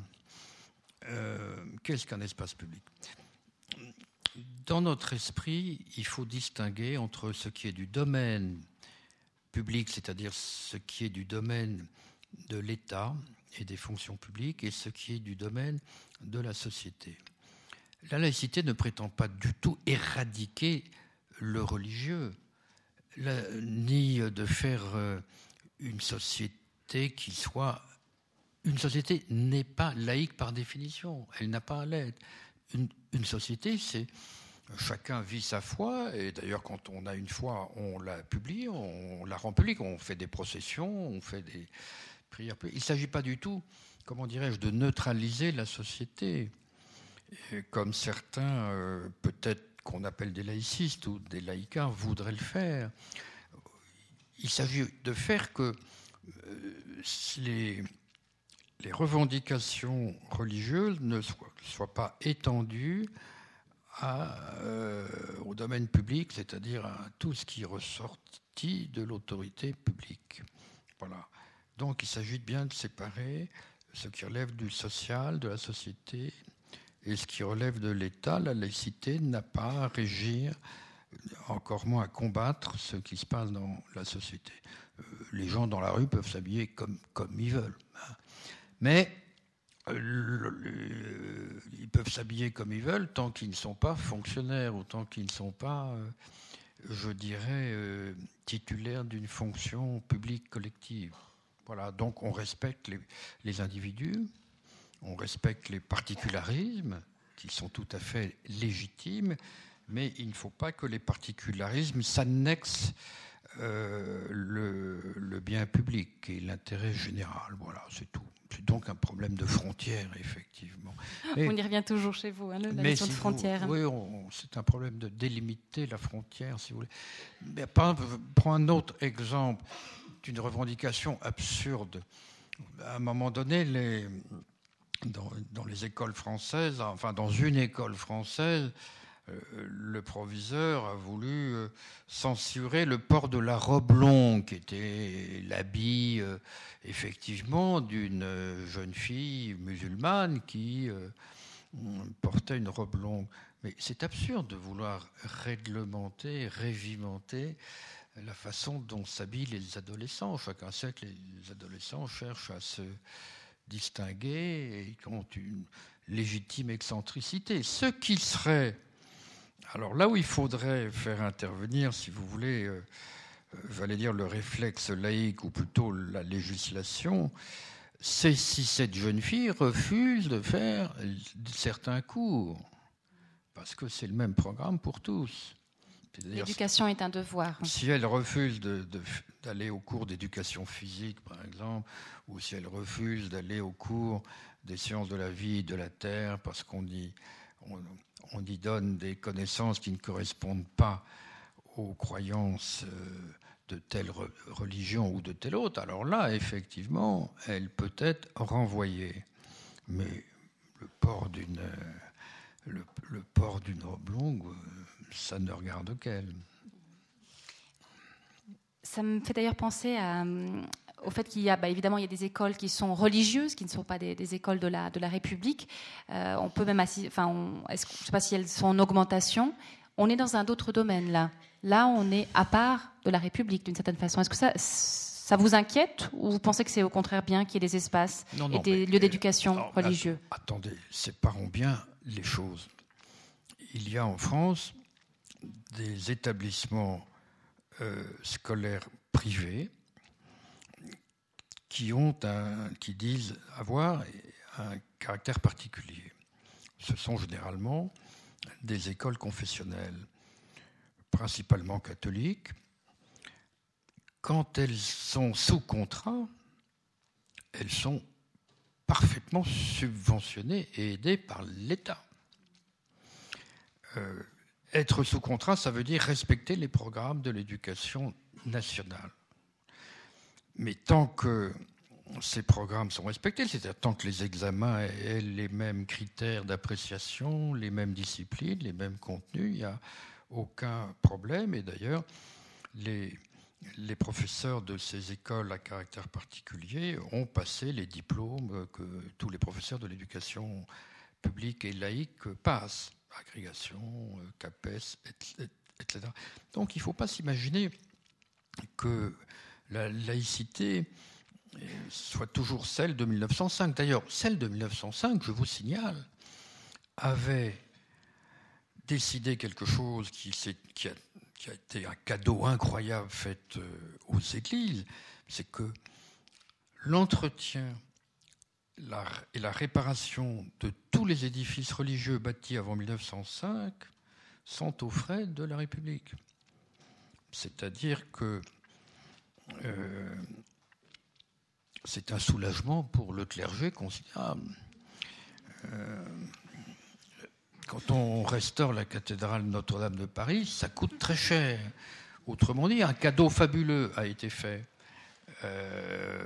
Euh, qu'est-ce qu'un espace public? Dans notre esprit, il faut distinguer entre ce qui est du domaine public, c'est-à-dire ce qui est du domaine de l'État et des fonctions publiques, et ce qui est du domaine de la société. La laïcité ne prétend pas du tout éradiquer le religieux ni de faire euh, une société qui soit... Une société n'est pas laïque par définition, elle n'a pas à l'être. Une, société, c'est chacun vit sa foi, et d'ailleurs quand on a une foi, on la publie, on, la rend publique, on fait des processions, on fait des prières. Il ne s'agit pas du tout, comment dirais-je, de neutraliser la société, comme certains, euh, peut-être qu'on appelle des laïcistes ou des laïcars voudraient le faire. Il s'agit de faire que euh, les, revendications religieuses ne soient, pas étendues euh, au domaine public, c'est-à-dire à tout ce qui est ressorti de l'autorité publique. Voilà. Donc il s'agit bien de séparer ce qui relève du social, de la société, et ce qui relève de l'État, la laïcité n'a pas à régir, encore moins à combattre ce qui se passe dans la société. Euh, les gens dans la rue peuvent s'habiller comme, ils veulent. Hein. Mais euh, ils peuvent s'habiller comme ils veulent tant qu'ils ne sont pas fonctionnaires ou tant qu'ils ne sont pas, euh, je dirais, titulaires d'une fonction publique collective. Voilà, donc on respecte les individus, on respecte les particularismes, qui sont tout à fait légitimes, mais il ne faut pas que les particularismes s'annexent euh, le, bien public et l'intérêt général. Voilà, c'est tout. C'est donc un problème de frontières, effectivement. on y revient toujours chez vous, hein, la notion de frontière. oui, c'est un problème de délimiter la frontière, si vous voulez. Mais, prends un autre exemple d'une revendication absurde. À un moment donné, les, dans, les écoles françaises, enfin dans une école française, euh, le proviseur a voulu euh, censurer le port de la robe longue, qui était l'habit euh, effectivement d'une jeune fille musulmane qui portait une robe longue. Mais c'est absurde de vouloir réglementer, régimenter la façon dont s'habillent les adolescents. Chacun sait les adolescents cherchent à se distingués et qui ont une légitime excentricité. Ce qui serait, alors là où il faudrait faire intervenir, si vous voulez, euh, j'allais dire, le réflexe laïque, ou plutôt la législation, c'est si cette jeune fille refuse de faire certains cours, parce que c'est le même programme pour tous. L'éducation est un devoir. Si elle refuse d'aller au cours d'éducation physique, par exemple, ou si elle refuse d'aller au cours des sciences de la vie et de la terre, parce qu'on y, on y donne des connaissances qui ne correspondent pas aux croyances euh, de telle religion ou de telle autre, alors là, effectivement, elle peut être renvoyée. Mais le port d'une le, port d'une robe longue, ça ne regarde qu'elle. Ça me fait d'ailleurs penser au fait qu'il y a, bah, évidemment, il y a des écoles qui sont religieuses, qui ne sont pas des, écoles de la, de la République. Euh, on peut même, enfin, je ne sais pas si elles sont en augmentation. On est dans un autre domaine là. Là, on est à part de la République d'une certaine façon. Est-ce que ça, ça vous inquiète ou vous pensez que c'est au contraire bien qu'il y ait des espaces et des lieux d'éducation religieux? Attendez, séparons bien les choses. Il y a en France des établissements euh, scolaires privés qui, ont un, qui disent avoir un caractère particulier. Ce sont généralement des écoles confessionnelles principalement catholiques, quand elles sont sous contrat, elles sont parfaitement subventionnées et aidées par l'État. Euh, être sous contrat, ça veut dire respecter les programmes de l'éducation nationale. Mais tant que ces programmes sont respectés, c'est-à-dire tant que les examens aient les mêmes critères d'appréciation, les mêmes disciplines, les mêmes contenus, il y a aucun problème. Et d'ailleurs, les, les professeurs de ces écoles à caractère particulier ont passé les diplômes que tous les professeurs de l'éducation publique et laïque passent, agrégation, CAPES, etc. Donc il ne faut pas s'imaginer que la laïcité soit toujours celle de 1905. D'ailleurs, celle de 1905, je vous signale, avait décider quelque chose qui, qui, a, été un cadeau incroyable fait euh, aux églises, c'est que l'entretien et la réparation de tous les édifices religieux bâtis avant 1905 sont aux frais de la République. C'est-à-dire que euh, c'est un soulagement pour le clergé considérable. Euh, quand on restaure la cathédrale Notre-Dame de Paris, ça coûte très cher. Autrement dit, un cadeau fabuleux a été fait euh,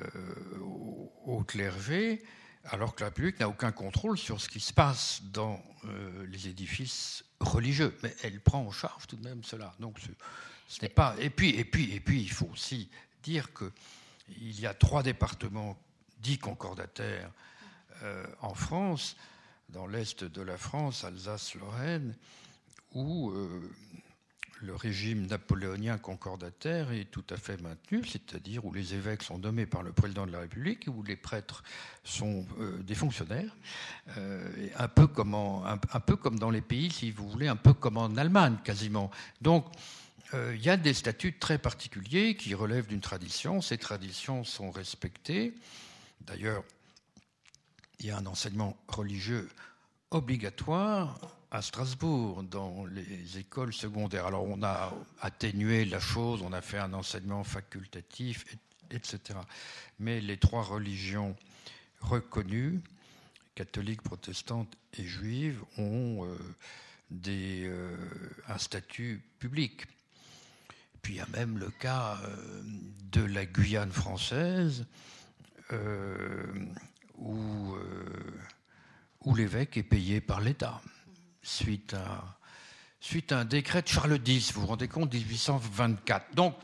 au clergé, alors que la République n'a aucun contrôle sur ce qui se passe dans euh, les édifices religieux. Mais elle prend en charge tout de même cela. Donc ce, n'est pas. Et puis, et puis, et puis, il faut aussi dire que il y a trois départements dits concordataires euh, en France dans l'est de la France, Alsace-Lorraine, où euh, le régime napoléonien concordataire est tout à fait maintenu, c'est-à-dire où les évêques sont nommés par le président de la République, où les prêtres sont euh, des fonctionnaires, euh, un, peu comme un, peu comme dans les pays, si vous voulez, un peu comme en Allemagne quasiment. Donc, il y a des statuts très particuliers qui relèvent d'une tradition. Ces traditions sont respectées. D'ailleurs, il y a un enseignement religieux obligatoire à Strasbourg dans les écoles secondaires. Alors on a atténué la chose, on a fait un enseignement facultatif, etc. Mais les trois religions reconnues, catholiques, protestantes et juives, ont euh, des, euh, un statut public. Puis il y a même le cas euh, de la Guyane française où, où l'évêque est payé par l'État, suite à, suite à un décret de Charles X, vous vous rendez compte, 1824. Donc,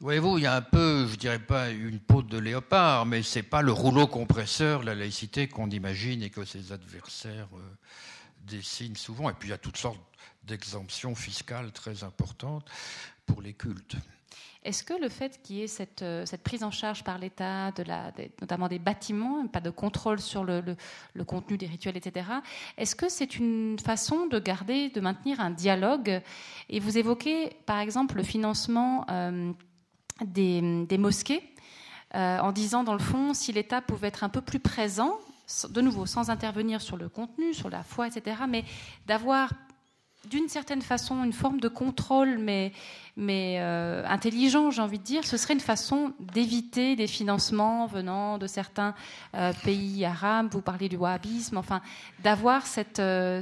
voyez-vous, il y a un peu, je dirais pas une peau de léopard, mais c'est pas le rouleau compresseur, la laïcité qu'on imagine et que ses adversaires euh, dessinent souvent. Et puis il y a toutes sortes d'exemptions fiscales très importantes pour les cultes. Est-ce que le fait qu'il y ait cette, euh, prise en charge par l'État, de notamment des bâtiments, pas de contrôle sur le, contenu des rituels, etc., est-ce que c'est une façon de garder, de maintenir un dialogue Et vous évoquez, par exemple, le financement. Euh, des, mosquées, en disant, dans le fond, si l'État pouvait être un peu plus présent, de nouveau, sans intervenir sur le contenu, sur la foi, etc., mais d'avoir d'une certaine façon une forme de contrôle, mais, euh, intelligent, j'ai envie de dire, ce serait une façon d'éviter des financements venant de certains euh, pays arabes. Vous parlez du wahhabisme, enfin, d'avoir cette, euh,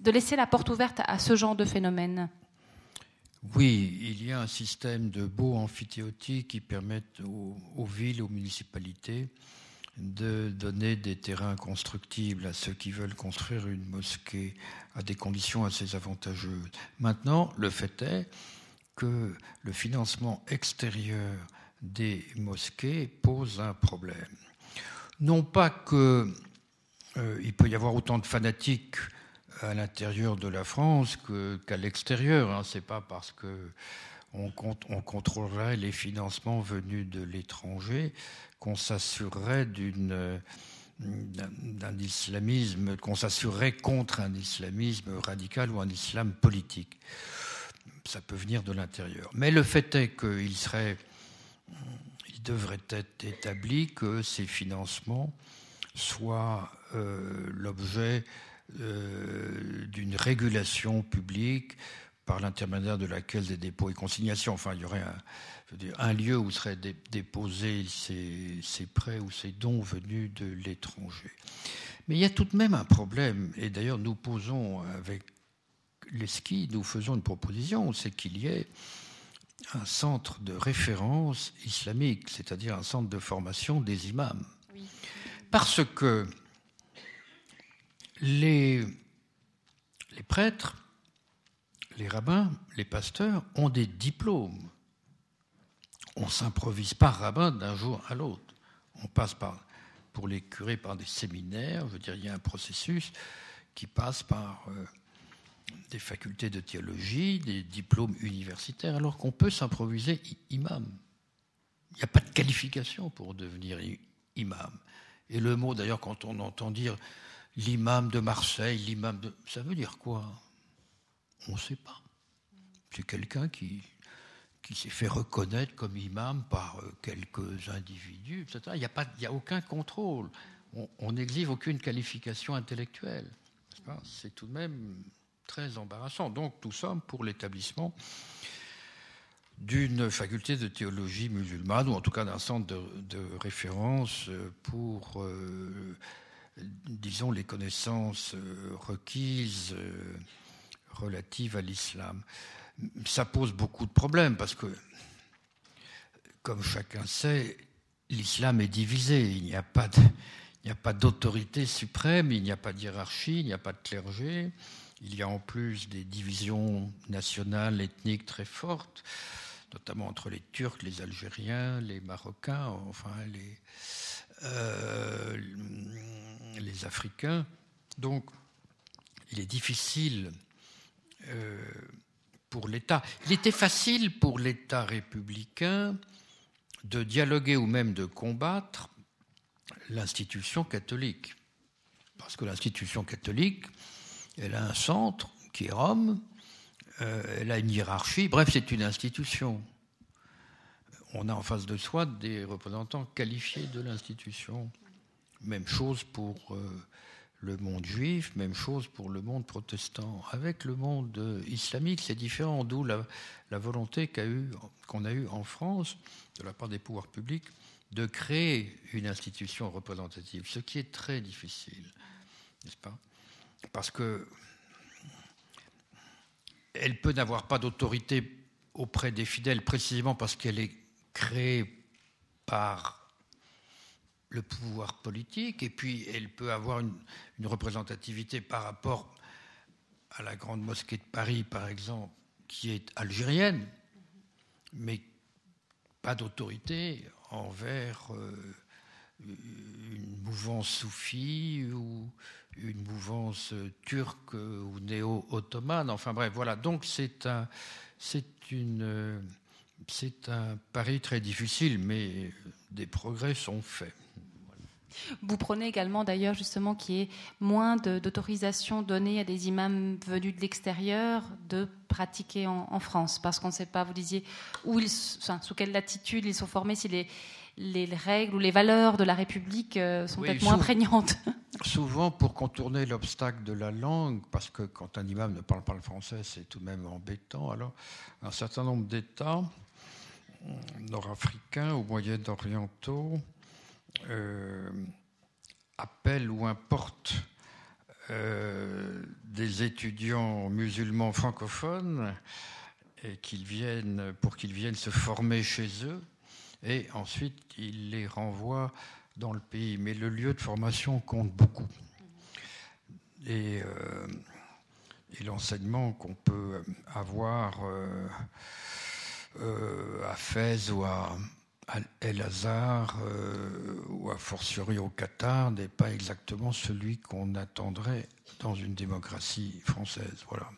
de laisser la porte ouverte à ce genre de phénomène. Oui, il y a un système de beaux amphithéotiques qui permettent aux villes, aux municipalités, de donner des terrains constructibles à ceux qui veulent construire une mosquée à des conditions assez avantageuses. Maintenant, le fait est que le financement extérieur des mosquées pose un problème. Non pas qu'il euh, peut y avoir autant de fanatiques à l'intérieur de la France qu'à l'extérieur. Hein. Ce n'est pas parce que on, contrôlerait les financements venus de l'étranger qu'on s'assurerait d'un islamisme, qu'on s'assurerait contre un islamisme radical ou un islam politique. Ça peut venir de l'intérieur. Mais le fait est qu'il serait, devrait être établi que ces financements soient euh, l'objet euh, d'une régulation publique par l'intermédiaire de la Caisse des dépôts et consignations. Enfin, il y aurait un, un lieu où seraient déposés ces, prêts ou ces dons venus de l'étranger. Mais il y a tout de même un problème, et d'ailleurs nous posons avec les skis, nous faisons une proposition, c'est qu'il y ait un centre de référence islamique, c'est-à-dire un centre de formation des imams. Parce que les, les prêtres, les rabbins, les pasteurs ont des diplômes on s'improvise pas rabbin d'un jour à l'autre. On passe par, pour les curés par des séminaires. Je veux dire, il y a un processus qui passe par euh, des facultés de théologie, des diplômes universitaires, alors qu'on peut s'improviser imam. Il n'y a pas de qualification pour devenir imam. Et le mot, d'ailleurs, quand on entend dire l'imam de Marseille, l'imam de... Ça veut dire quoi? On ne sait pas. C'est quelqu'un qui qui s'est fait reconnaître comme imam par euh, quelques individus, etc. Il n'y a, a aucun contrôle. On n'exige aucune qualification intellectuelle. C'est tout de même très embarrassant. Donc, nous sommes pour l'établissement d'une faculté de théologie musulmane, ou en tout cas d'un centre de, référence pour, euh, disons, les connaissances euh, requises relatives à l'islam ça pose beaucoup de problèmes parce que, comme chacun sait, l'islam est divisé. Il n'y a pas il a pas d'autorité suprême, il n'y a pas de hiérarchie, il n'y a pas de clergé. Il y a en plus des divisions nationales, ethniques très fortes, notamment entre les Turcs, les Algériens, les Marocains, enfin les, euh, Africains. Donc, il est difficile euh, pour l'État. Il était facile pour l'État républicain de dialoguer ou même de combattre l'institution catholique. Parce que l'institution catholique, elle a un centre qui est Rome, euh, elle a une hiérarchie, bref, c'est une institution. On a en face de soi des représentants qualifiés de l'institution. Même chose pour euh, le monde juif, même chose pour le monde protestant. Avec le monde islamique, c'est différent, d'où la, volonté qu'on a eue en France, de la part des pouvoirs publics, de créer une institution représentative, ce qui est très difficile, n'est-ce pas? Parce que elle peut n'avoir pas d'autorité auprès des fidèles précisément parce qu'elle est créée par le pouvoir politique, et puis elle peut avoir une, représentativité par rapport à la grande mosquée de Paris, par exemple, qui est algérienne, mais pas d'autorité envers euh, une mouvance soufie ou une mouvance turque ou néo-ottomane. Enfin bref, voilà. Donc c'est un, c'est une, c'est un pari très difficile, mais des progrès sont faits. Vous prenez également d'ailleurs justement qu'il y ait moins d'autorisation donnée à des imams venus de l'extérieur de pratiquer en, France, parce qu'on ne sait pas, vous disiez, où ils, sous quelle latitude ils sont formés, si les, les règles ou les valeurs de la République euh, sont peut-être moins prégnantes. Souvent pour contourner l'obstacle de la langue, parce que quand un imam ne parle pas le français, c'est tout de même embêtant. Alors, un certain nombre d'États nord-africains ou moyen-orientaux euh, appelle ou importe euh, des étudiants musulmans francophones et qu'ils viennent, pour qu'ils viennent se former chez eux, et ensuite ils les renvoient dans le pays. Mais le lieu de formation compte beaucoup. Et, euh, l'enseignement qu'on peut avoir à Fès ou à, El Hazar euh, ou a fortiori au Qatar n'est pas exactement celui qu'on attendrait dans une démocratie française. Voilà.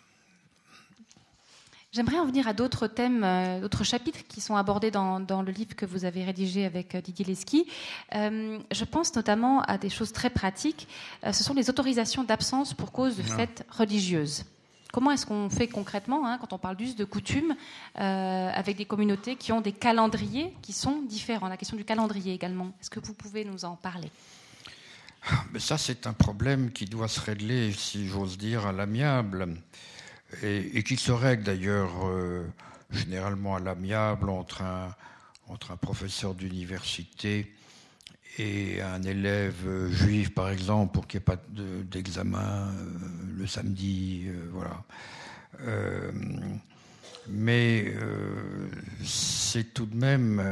J'aimerais en venir à d'autres thèmes, euh, d'autres chapitres qui sont abordés dans, le livre que vous avez rédigé avec euh, Didier Lesky. je pense notamment à des choses très pratiques. ce sont les autorisations d'absence pour cause de ah. fêtes religieuses. Comment est-ce qu'on fait concrètement hein, quand on parle d'us de coutume euh, avec des communautés qui ont des calendriers qui sont différents La question du calendrier également. Est-ce que vous pouvez nous en parler? Ah, mais Ça, c'est un problème qui doit se régler, si j'ose dire, à l'amiable. Et, qui se règle d'ailleurs euh, généralement à l'amiable entre un professeur d'université et un élève juif, par exemple, pour qu'il n'y ait pas d'examen euh, le samedi, euh, voilà. Euh, mais c'est tout de même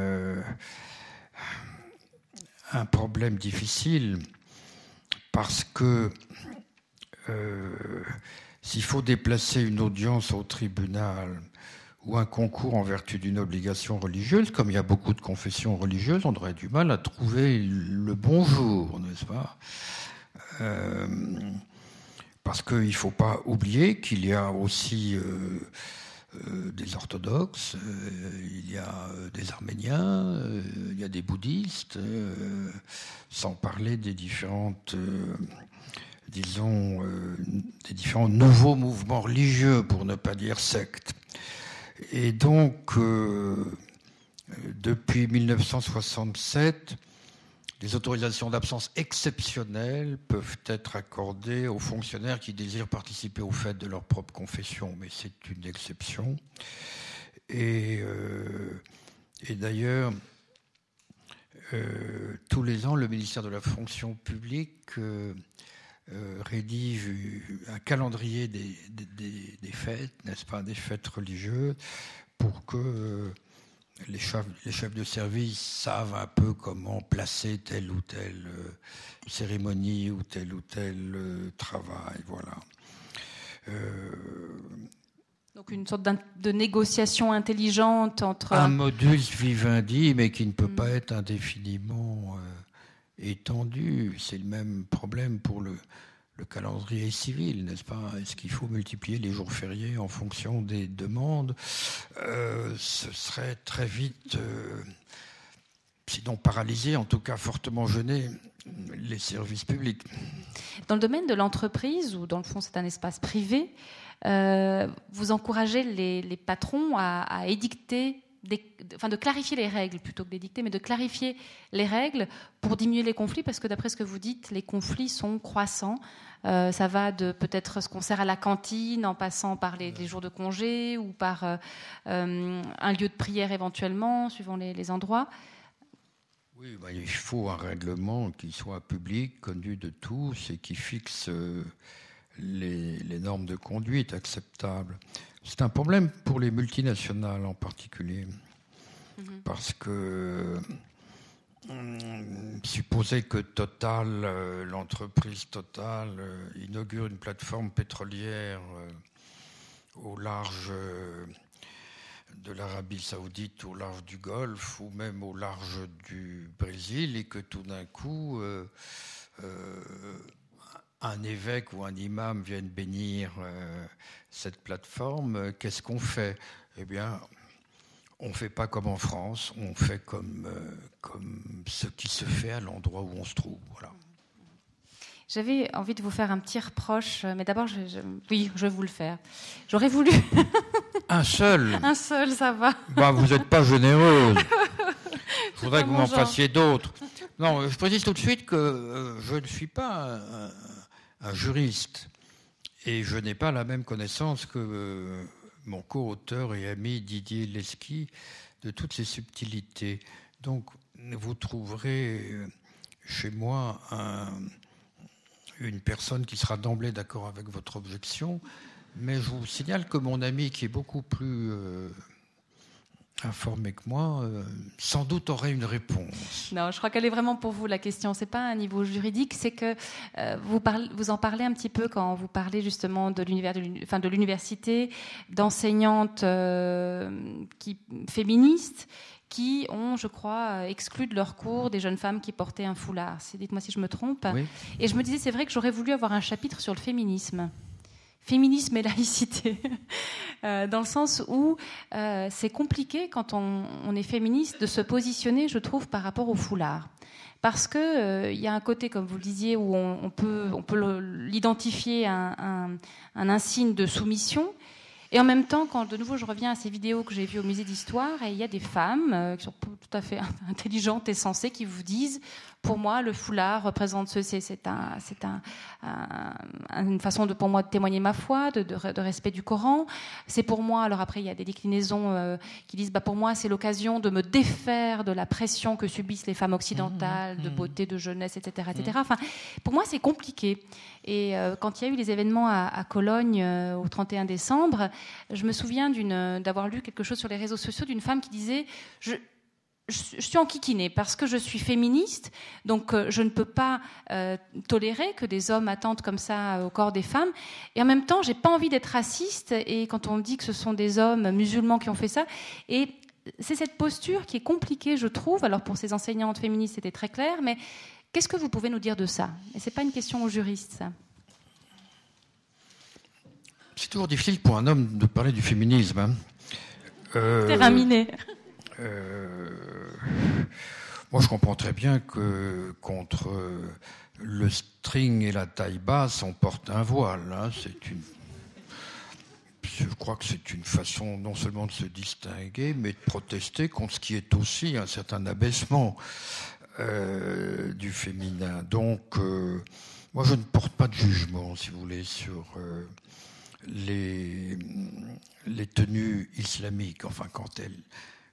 un problème difficile parce que s'il faut déplacer une audience au tribunal ou un concours en vertu d'une obligation religieuse, comme il y a beaucoup de confessions religieuses, on aurait du mal à trouver le bonjour, n'est-ce pas? Euh, Parce qu'il ne faut pas oublier qu'il y a aussi euh, euh, des orthodoxes, il y a des arméniens, il y a des bouddhistes, sans parler des différentes disons, des différents nouveaux mouvements religieux, pour ne pas dire sectes. Et donc, euh, depuis 1967, des autorisations d'absence exceptionnelles peuvent être accordées aux fonctionnaires qui désirent participer aux fêtes de leur propre confession, mais c'est une exception. Et, euh, d'ailleurs, euh, tous les ans, le ministère de la fonction publique rédige un calendrier des, fêtes, n'est-ce pas, des fêtes religieuses, pour que euh, les, chefs, les, chefs, de service savent un peu comment placer telle ou telle euh, cérémonie ou tel ou tel travail. Voilà. donc une sorte de négociation intelligente entre... Un modus vivendi, mais qui ne peut mm. pas être indéfiniment C'est le même problème pour le, le calendrier civil, n'est-ce pas? Est-ce qu'il faut multiplier les jours fériés en fonction des demandes? Euh, Ce serait très vite, euh, sinon paralysé, en tout cas fortement gêné les services publics. Dans le domaine de l'entreprise, ou dans le fond c'est un espace privé, euh, vous encouragez les, patrons à édicter enfin de clarifier les règles plutôt que d'édicter, mais de clarifier les règles pour diminuer les conflits, parce que d'après ce que vous dites, les conflits sont croissants. Euh, ça va de peut-être ce qu'on sert à la cantine, en passant par les, jours de congé ou par euh, euh, un lieu de prière éventuellement, suivant les, endroits. Oui, bah, il faut un règlement qui soit public, connu de tous et qui fixe les, les normes de conduite acceptables. C'est un problème pour les multinationales en particulier, mhm. parce que hum, supposer que Total, euh, l'entreprise Total, euh, inaugure une plateforme pétrolière euh, au large de l'Arabie saoudite, au large du Golfe, ou même au large du Brésil, et que tout d'un coup, un évêque ou un imam vienne bénir cette plateforme, qu'est-ce qu'on fait? Eh bien, on ne fait pas comme en France, on fait comme, euh, comme ce qui se fait à l'endroit où on se trouve. Voilà. J'avais envie de vous faire un petit reproche, mais d'abord, oui, je vais vous le faire. J'aurais voulu. un seul Un seul, ça va. Bah, vous n'êtes pas généreuse. Je voudrais que vous m'en fassiez d'autres. Non, je précise tout de suite que euh, je ne suis pas un, juriste et je n'ai pas la même connaissance que euh, mon co-auteur et ami Didier Lesky de toutes ces subtilités. Donc, vous trouverez euh, chez moi une personne qui sera d'emblée d'accord avec votre objection, mais je vous signale que mon ami, qui est beaucoup plus informé que moi, euh, sans doute aurait une réponse. Non, je crois qu'elle est vraiment pour vous la question. C'est pas un niveau juridique, c'est que euh, vous, vous en parlez un petit peu quand vous parlez justement de l'univers, de l'université, d'enseignantes euh, qui féministes qui ont, je crois, exclu de leur cours des jeunes femmes qui portaient un foulard. Dites-moi si je me trompe. Et je me disais, c'est vrai que j'aurais voulu avoir un chapitre sur le féminisme féminisme et laïcité, euh, dans le sens où euh, c'est compliqué quand on, est féministe de se positionner, je trouve, par rapport au foulard. Parce qu'il euh, y a un côté, comme vous le disiez, où on, peut, l'identifier un, un, un insigne de soumission, et en même temps, quand de nouveau je reviens à ces vidéos que j'ai vues au musée d'histoire, il y a des femmes qui sont tout à fait intelligentes et sensées qui vous disent pour moi, le foulard représente ce, c'est un, c'est un, une façon de, pour moi, de témoigner ma foi, de, de, respect du Coran. C'est pour moi, alors après, il y a des déclinaisons euh, qui disent, bah, pour moi, c'est l'occasion de me défaire de la pression que subissent les femmes occidentales, de mmh, mmh. beauté, de jeunesse, etc., etc. Mmh. Enfin, pour moi, c'est compliqué. Et euh, quand il y a eu les événements à, Cologne euh, au 31 décembre, je me souviens d'une, d'avoir lu quelque chose sur les réseaux sociaux d'une femme qui disait, je, je suis enquiquinée parce que je suis féministe, donc euh, je ne peux pas euh, tolérer que des hommes attendent comme ça euh, au corps des femmes. Et en même temps, j'ai pas envie d'être raciste. Et quand on dit que ce sont des hommes musulmans qui ont fait ça, et c'est cette posture qui est compliquée, je trouve. Alors pour ces enseignantes féministes, c'était très clair, mais qu'est-ce que vous pouvez nous dire de ça? Et c'est pas une question aux juristes, ça. C'est toujours difficile pour un homme de parler du féminisme. Hein. Terminé. Euh, moi, je comprends très bien que contre le string et la taille basse, on porte un voile. Hein. C'est je crois que c'est une façon non seulement de se distinguer, mais de protester contre ce qui est aussi un certain abaissement euh, du féminin. Donc, euh, moi, je ne porte pas de jugement, si vous voulez, sur les, les tenues islamiques, enfin, quand elles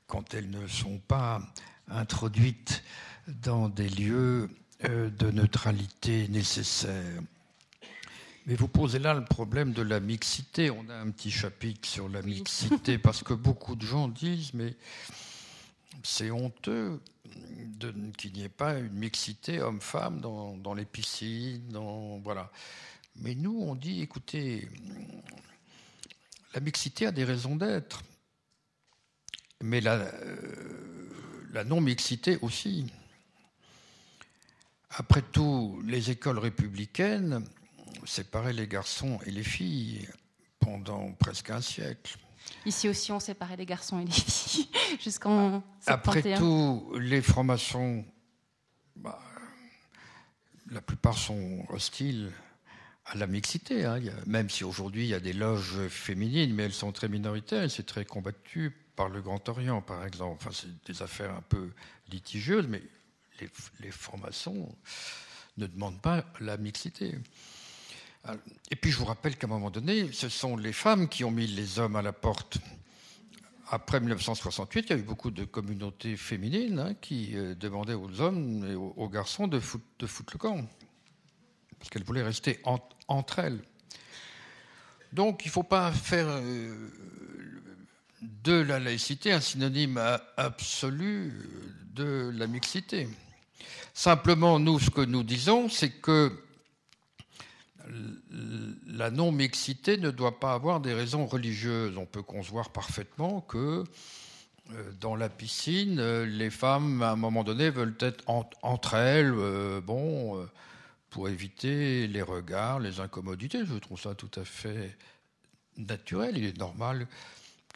quand elles ne sont pas introduites dans des lieux euh, de neutralité nécessaires. Mais vous posez là le problème de la mixité. On a un petit chapitre sur la mixité parce que beaucoup de gens disent mais c'est honteux qu'il n'y ait pas une mixité homme-femme dans, dans, les piscines, dans, voilà. Mais nous, on dit écoutez, la mixité a des raisons d'être. Mais la, euh, la non-mixité aussi. Après tout, les écoles républicaines séparaient les garçons et les filles pendant presque un siècle. Ici aussi, on séparait les garçons et les filles jusqu'en Après tout, les francs-maçons, bah, la plupart sont hostiles à la mixité. Hein. même si aujourd'hui il y a des loges féminines, mais elles sont très minoritaires c'est très combattu par le Grand Orient, par exemple. Enfin, c'est des affaires un peu litigieuses, mais les, francs-maçons ne demandent pas la mixité. Et puis je vous rappelle qu'à un moment donné, ce sont les femmes qui ont mis les hommes à la porte. Après 1968, il y a eu beaucoup de communautés féminines hein, qui euh, demandaient aux hommes et aux, garçons de foutre, de foutre, le camp, parce qu'elles voulaient rester entre elles. Donc il ne faut pas faire euh, de la laïcité un synonyme absolu de la mixité. Simplement, nous, ce que nous disons, c'est que la non-mixité ne doit pas avoir des raisons religieuses. On peut concevoir parfaitement que euh, dans la piscine, euh, les femmes, à un moment donné, veulent être entre elles, euh, bon, pour éviter les regards, les incommodités. Je trouve ça tout à fait naturel. Il est normal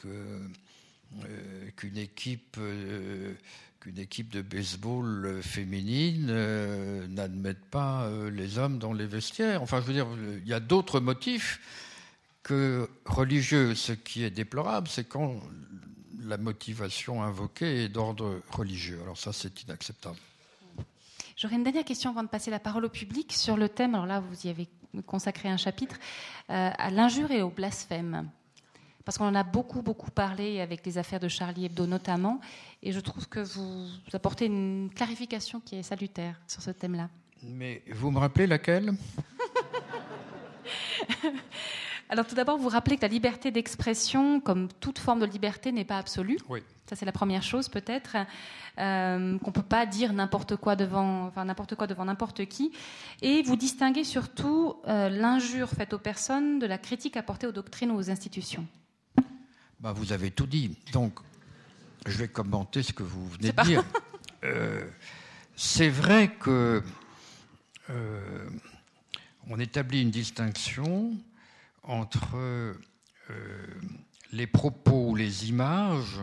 que qu'une équipe qu'une équipe de baseball féminine euh, n'admette pas euh, les hommes dans les vestiaires. Enfin, je veux dire, il y a d'autres motifs que religieux. Ce qui est déplorable, c'est quand la motivation invoquée est d'ordre religieux. Alors ça, c'est inacceptable. J'aurais une dernière question avant de passer la parole au public sur le thème, alors là, vous y avez consacré un chapitre, euh, à l'injure et au blasphème parce qu'on en a beaucoup, beaucoup parlé avec les affaires de Charlie Hebdo notamment, et je trouve que vous apportez une clarification qui est salutaire sur ce thème-là. Mais vous me rappelez laquelle? Alors tout d'abord, vous rappelez que la liberté d'expression, comme toute forme de liberté, n'est pas absolue. Oui. Ça c'est la première chose peut-être, euh, qu'on peut pas dire n'importe quoi devant, enfin n'importe quoi devant n'importe qui. Et vous distinguez surtout euh, l'injure faite aux personnes de la critique apportée aux doctrines ou aux institutions. Bah, vous avez tout dit. Donc, je vais commenter ce que vous venez de dire. Euh, c'est vrai que euh, on établit une distinction entre euh, les propos, les images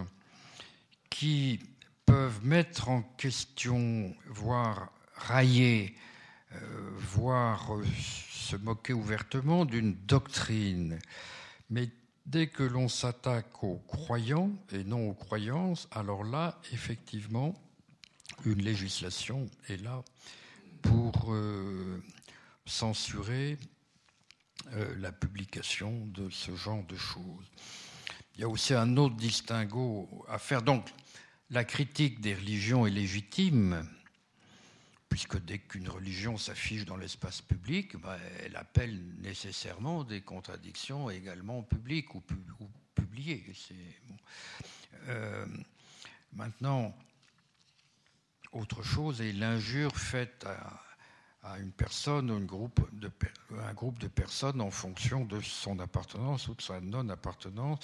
qui peuvent mettre en question, voire railler, voire se moquer ouvertement d'une doctrine, mais Dès que l'on s'attaque aux croyants et non aux croyances, alors là, effectivement, une législation est là pour euh, censurer euh, la publication de ce genre de choses. Il y a aussi un autre distinguo à faire. Donc, la critique des religions est légitime, puisque dès qu'une religion s'affiche dans l'espace public, bah, elle appelle nécessairement des contradictions également publiques ou, publiées. Euh, maintenant, autre chose est l'injure faite à, une personne ou une un groupe de personnes en fonction de son appartenance ou de sa non-appartenance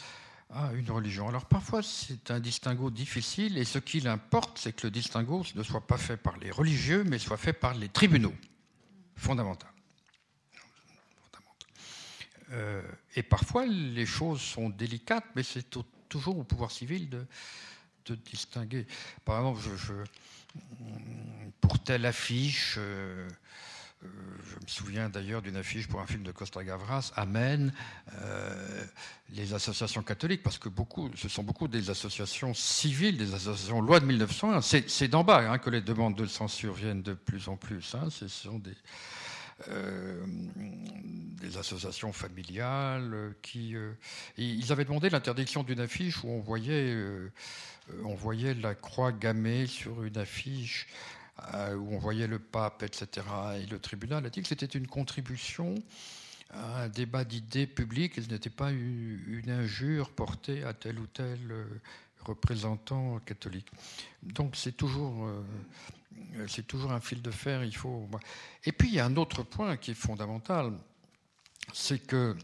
à une religion. Alors parfois c'est un distinguo difficile et ce qu'il importe c'est que le distinguo ne soit pas fait par les religieux mais soit fait par les tribunaux. Fondamental. Euh, et parfois les choses sont délicates mais c'est toujours au pouvoir civil de, de distinguer. Par exemple, pour telle affiche, euh, je me souviens d'ailleurs d'une affiche pour un film de Costa Gavras, Amen, euh, les associations catholiques, parce que beaucoup, ce sont beaucoup des associations civiles, des associations loi de 1901. C'est d'en bas hein, que les demandes de censure viennent de plus en plus. Hein. Ce sont des, euh, associations familiales qui. ils avaient demandé l'interdiction d'une affiche où on voyait, on voyait la croix gammée sur une affiche euh, où on voyait le pape, etc. Et le tribunal a dit que c'était une contribution à un débat d'idées publiques ce n'était pas une injure portée à tel ou tel euh, représentant catholique. Donc c'est toujours, euh, c'est toujours un fil de fer. Il faut. Et puis il y a un autre point qui est fondamental, c'est que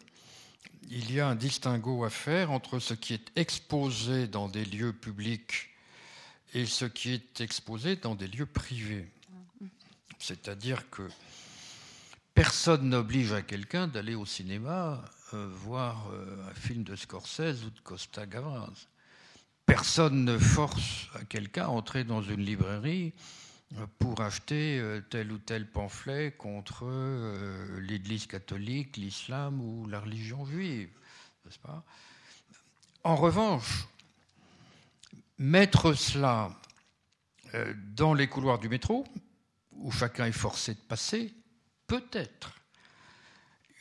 il y a un distinguo à faire entre ce qui est exposé dans des lieux publics et ce qui est exposé dans des lieux privés. C'est-à-dire que personne n'oblige à quelqu'un d'aller au cinéma euh, voir euh, un film de Scorsese ou de Costa Gavras. Personne ne force à quelqu'un à entrer dans une librairie euh, pour acheter tel ou tel pamphlet contre l'Église catholique, l'islam ou la religion juive, pas? En revanche, mettre cela euh, dans les couloirs du métro, où chacun est forcé de passer, peut être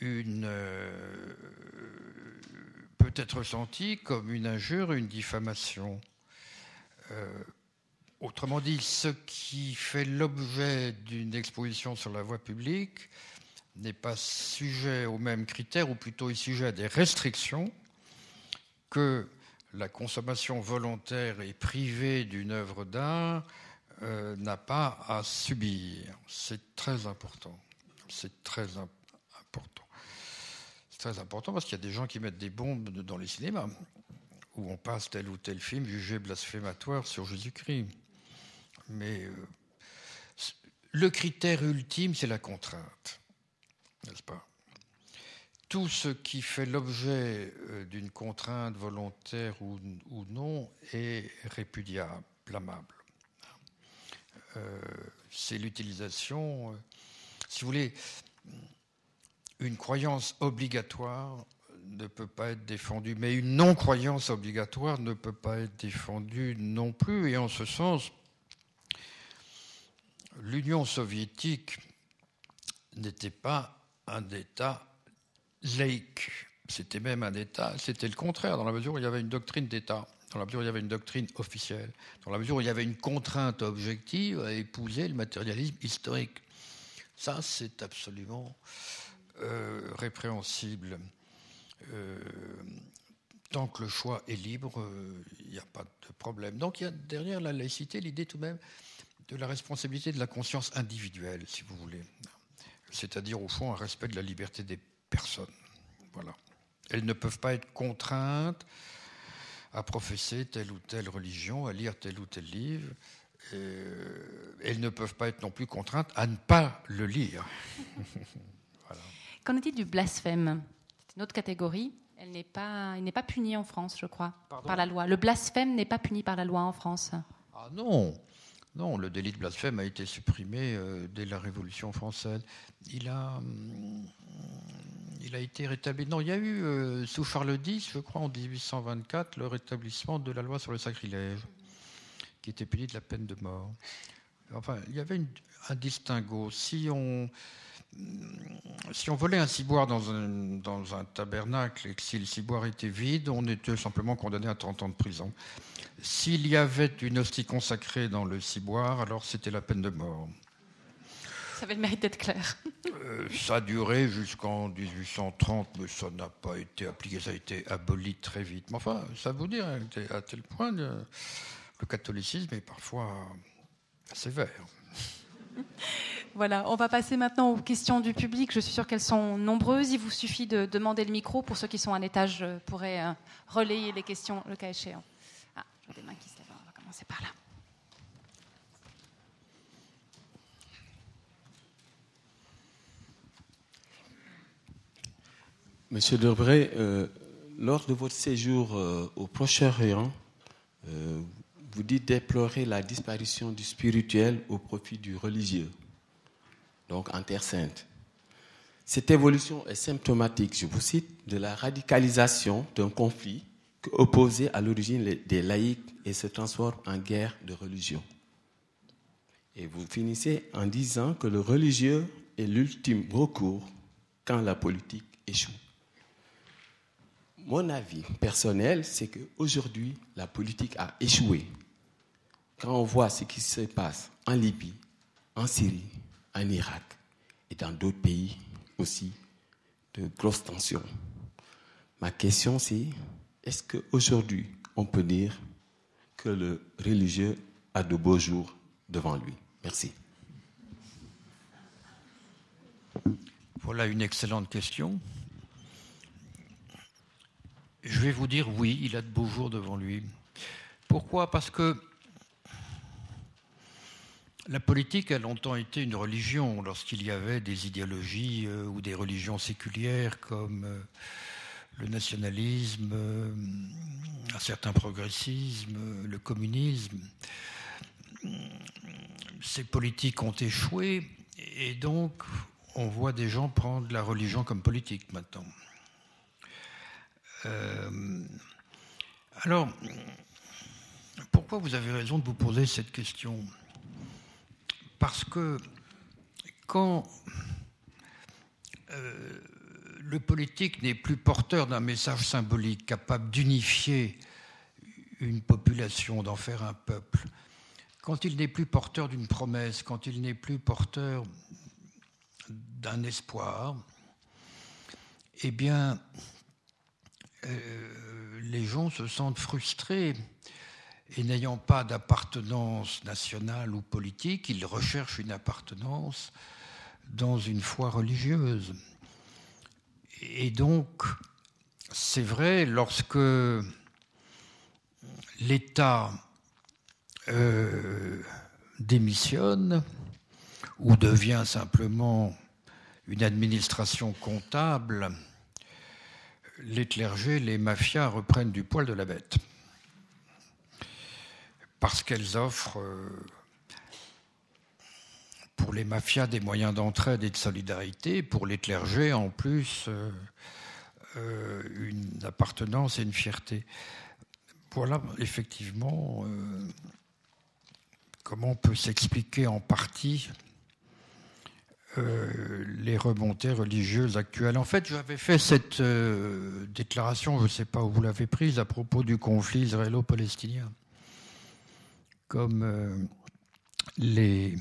une euh, peut être ressenti comme une injure, une diffamation. Euh, autrement dit, ce qui fait l'objet d'une exposition sur la voie publique n'est pas sujet aux mêmes critères, ou plutôt est sujet à des restrictions que la consommation volontaire et privée d'une œuvre d'art euh, n'a pas à subir. C'est très important. C'est très important. C'est très important parce qu'il y a des gens qui mettent des bombes dans les cinémas où on passe tel ou tel film jugé blasphématoire sur Jésus-Christ. Mais euh, le critère ultime, c'est la contrainte, n'est-ce pas? Tout ce qui fait l'objet euh, d'une contrainte volontaire ou, non est répudiable, blâmable. Euh, c'est l'utilisation, euh, si vous voulez, une croyance obligatoire ne peut pas être défendue, mais une non-croyance obligatoire ne peut pas être défendue non plus. Et en ce sens, l'Union soviétique n'était pas un État laïque. C'était même un État, c'était le contraire, dans la mesure où il y avait une doctrine d'État, dans la mesure où il y avait une doctrine officielle, dans la mesure où il y avait une contrainte objective à épouser le matérialisme historique. Ça, c'est absolument euh, répréhensible. Euh, tant que le choix est libre, euh, il n'y a pas de problème. Donc il y a derrière la laïcité l'idée tout de même de la responsabilité de la conscience individuelle, si vous voulez. C'est-à-dire, au fond, un respect de la liberté des personnes. Voilà. Elles ne peuvent pas être contraintes à professer telle ou telle religion, à lire tel ou tel livre. Euh, elles ne peuvent pas être non plus contraintes à ne pas le lire. Qu'en est-il du blasphème? C'est une autre catégorie. Elle n'est pas, il n'est pas puni en France, je crois, par la loi. Le blasphème n'est pas puni par la loi en France. Ah non, non, le délit de blasphème a été supprimé euh, dès la Révolution française. Il a, hum, il a été rétabli. Non, il y a eu, euh, sous Charles X, je crois, en 1824, le rétablissement de la loi sur le sacrilège, qui était puni de la peine de mort. Enfin, il y avait un distinguo. Si on, si on volait un ciboire dans un, dans un tabernacle et que si le ciboire était vide, on était simplement condamné à 30 ans de prison. S'il y avait une hostie consacrée dans le ciboire, alors c'était la peine de mort. Ça avait le mérite d'être clair. Euh, ça a duré jusqu'en 1830, mais ça n'a pas été appliqué, ça a été aboli très vite. Mais enfin, ça vous dire, à tel point, le, le catholicisme est parfois sévère. Voilà, on va passer maintenant aux questions du public. Je suis sûre qu'elles sont nombreuses. Il vous suffit de demander le micro. Pour ceux qui sont à l'étage, je pourrais euh, relayer les questions le cas échéant. Ah, je des mains qui se lèvent. On va commencer par là. Monsieur Debray, euh, lors de votre séjour euh, au Proche-Orient, euh, vous dites déplorer la disparition du spirituel au profit du religieux, donc en Terre sainte. Cette évolution est symptomatique, je vous cite, de la radicalisation d'un conflit opposé à l'origine des laïcs et se transforme en guerre de religion. Et vous finissez en disant que le religieux est l'ultime recours quand la politique échoue. Mon avis personnel, c'est qu'aujourd'hui, la politique a échoué. Quand on voit ce qui se passe en Libye, en Syrie, en Irak et dans d'autres pays aussi de grosses tensions. Ma question c'est, est-ce qu'aujourd'hui on peut dire que le religieux a de beaux jours devant lui? Merci. Voilà une excellente question. Je vais vous dire oui, il a de beaux jours devant lui. Pourquoi? Parce que la politique a longtemps été une religion lorsqu'il y avait des idéologies euh, ou des religions séculières comme euh, le nationalisme, euh, un certain progressisme, le communisme. Ces politiques ont échoué et donc on voit des gens prendre la religion comme politique maintenant. Euh, alors, pourquoi vous avez raison de vous poser cette question? Parce que quand euh, le politique n'est plus porteur d'un message symbolique capable d'unifier une population, d'en faire un peuple, quand il n'est plus porteur d'une promesse, quand il n'est plus porteur d'un espoir, eh bien, les gens se sentent frustrés et n'ayant pas d'appartenance nationale ou politique, ils recherchent une appartenance dans une foi religieuse. Et donc, c'est vrai, lorsque l'État euh, démissionne ou devient simplement une administration comptable, les clergés, les mafias reprennent du poil de la bête. Parce qu'elles offrent euh, pour les mafias des moyens d'entraide et de solidarité, pour les clergés en plus euh, euh, une appartenance et une fierté. Voilà effectivement comment on peut s'expliquer en partie euh, les remontées religieuses actuelles. En fait, j'avais fait cette euh, déclaration, je ne sais pas où vous l'avez prise, à propos du conflit israélo-palestinien. Comme euh, les,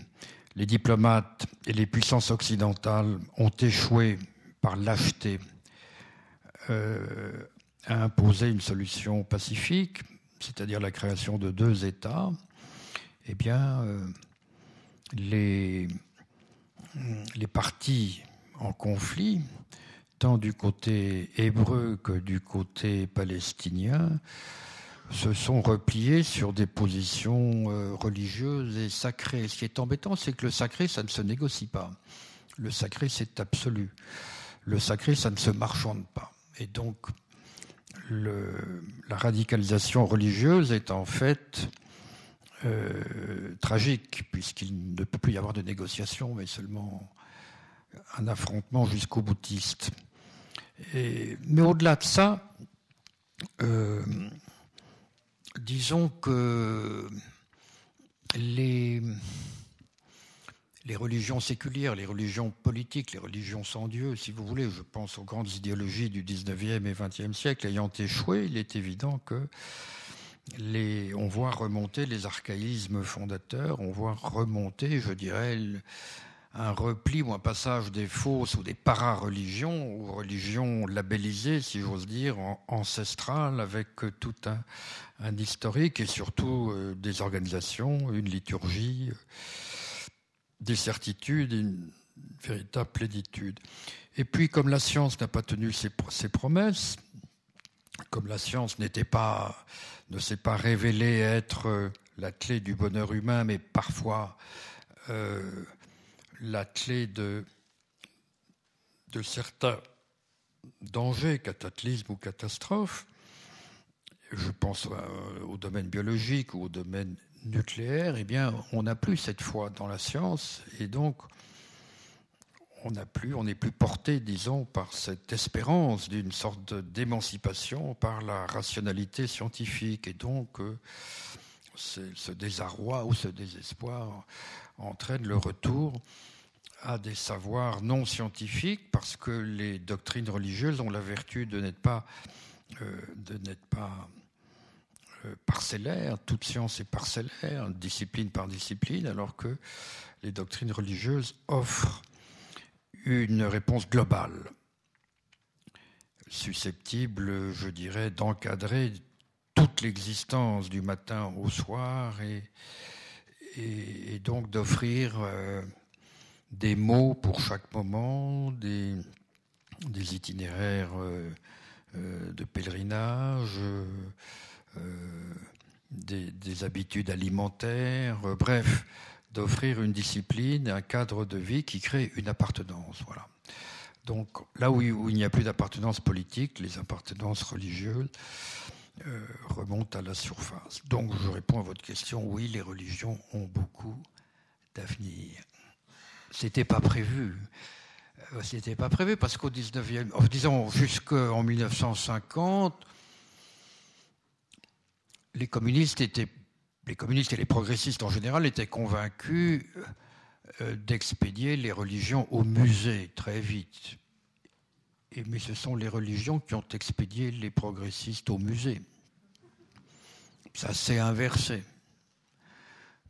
les, diplomates et les puissances occidentales ont échoué par lâcheté à imposer une solution pacifique, c'est-à-dire la création de deux États, eh bien, les les partis en conflit, tant du côté hébreu que du côté palestinien, se sont repliés sur des positions euh, religieuses et sacrées. Ce qui est embêtant, c'est que le sacré, ça ne se négocie pas. Le sacré, c'est absolu. Le sacré, ça ne se marchande pas. Et donc, la radicalisation religieuse est en fait euh, tragique, puisqu'il ne peut plus y avoir de négociation, mais seulement un affrontement jusqu'au boutiste. mais au-delà de ça, euh, disons que les, les religions séculières, les religions politiques, les religions sans Dieu, si vous voulez, je pense aux grandes idéologies du 19e et 20e siècle ayant échoué, il est évident que on voit remonter les archaïsmes fondateurs, on voit remonter, je dirais, un repli ou un passage des fausses ou des para-religions, ou religions labellisées, si j'ose dire, ancestrales, avec tout un, historique et surtout euh, des organisations, une liturgie, des certitudes, une véritable plénitude. Et puis, comme la science n'a pas tenu ses promesses, comme la science n'était pas ne s'est pas révélé être euh, la clé du bonheur humain, mais parfois euh, la clé de, de certains dangers, cataclysmes ou catastrophes. Je pense euh, au domaine biologique ou au domaine nucléaire, eh bien, on n'a plus cette foi dans la science et donc on n'a plus, on n'est plus porté, disons, par cette espérance d'une sorte d'émancipation par la rationalité scientifique. Et donc, euh, ce désarroi ou ce désespoir entraîne le retour à des savoirs non scientifiques parce que les doctrines religieuses ont la vertu de n'être pas, euh, euh, parcellaires. Toute science est parcellaire, discipline par discipline, alors que les doctrines religieuses offrent une réponse globale, susceptible, je dirais, d'encadrer toute l'existence du matin au soir et, donc d'offrir euh, des mots pour chaque moment, des, itinéraires euh, euh, de pèlerinage, des, habitudes alimentaires, bref, d'offrir une discipline, un cadre de vie qui crée une appartenance. Voilà. Donc là où, il n'y a plus d'appartenance politique, les appartenances religieuses euh, remontent à la surface. Donc je réponds à votre question, oui, les religions ont beaucoup d'avenir. C'était pas prévu. Euh, c'était pas prévu parce qu'au 19e, disons jusqu'en 1950, les communistes étaient les communistes et les progressistes en général étaient convaincus euh, d'expédier les religions au musée très vite. Mais ce sont les religions qui ont expédié les progressistes au musée. Ça s'est inversé.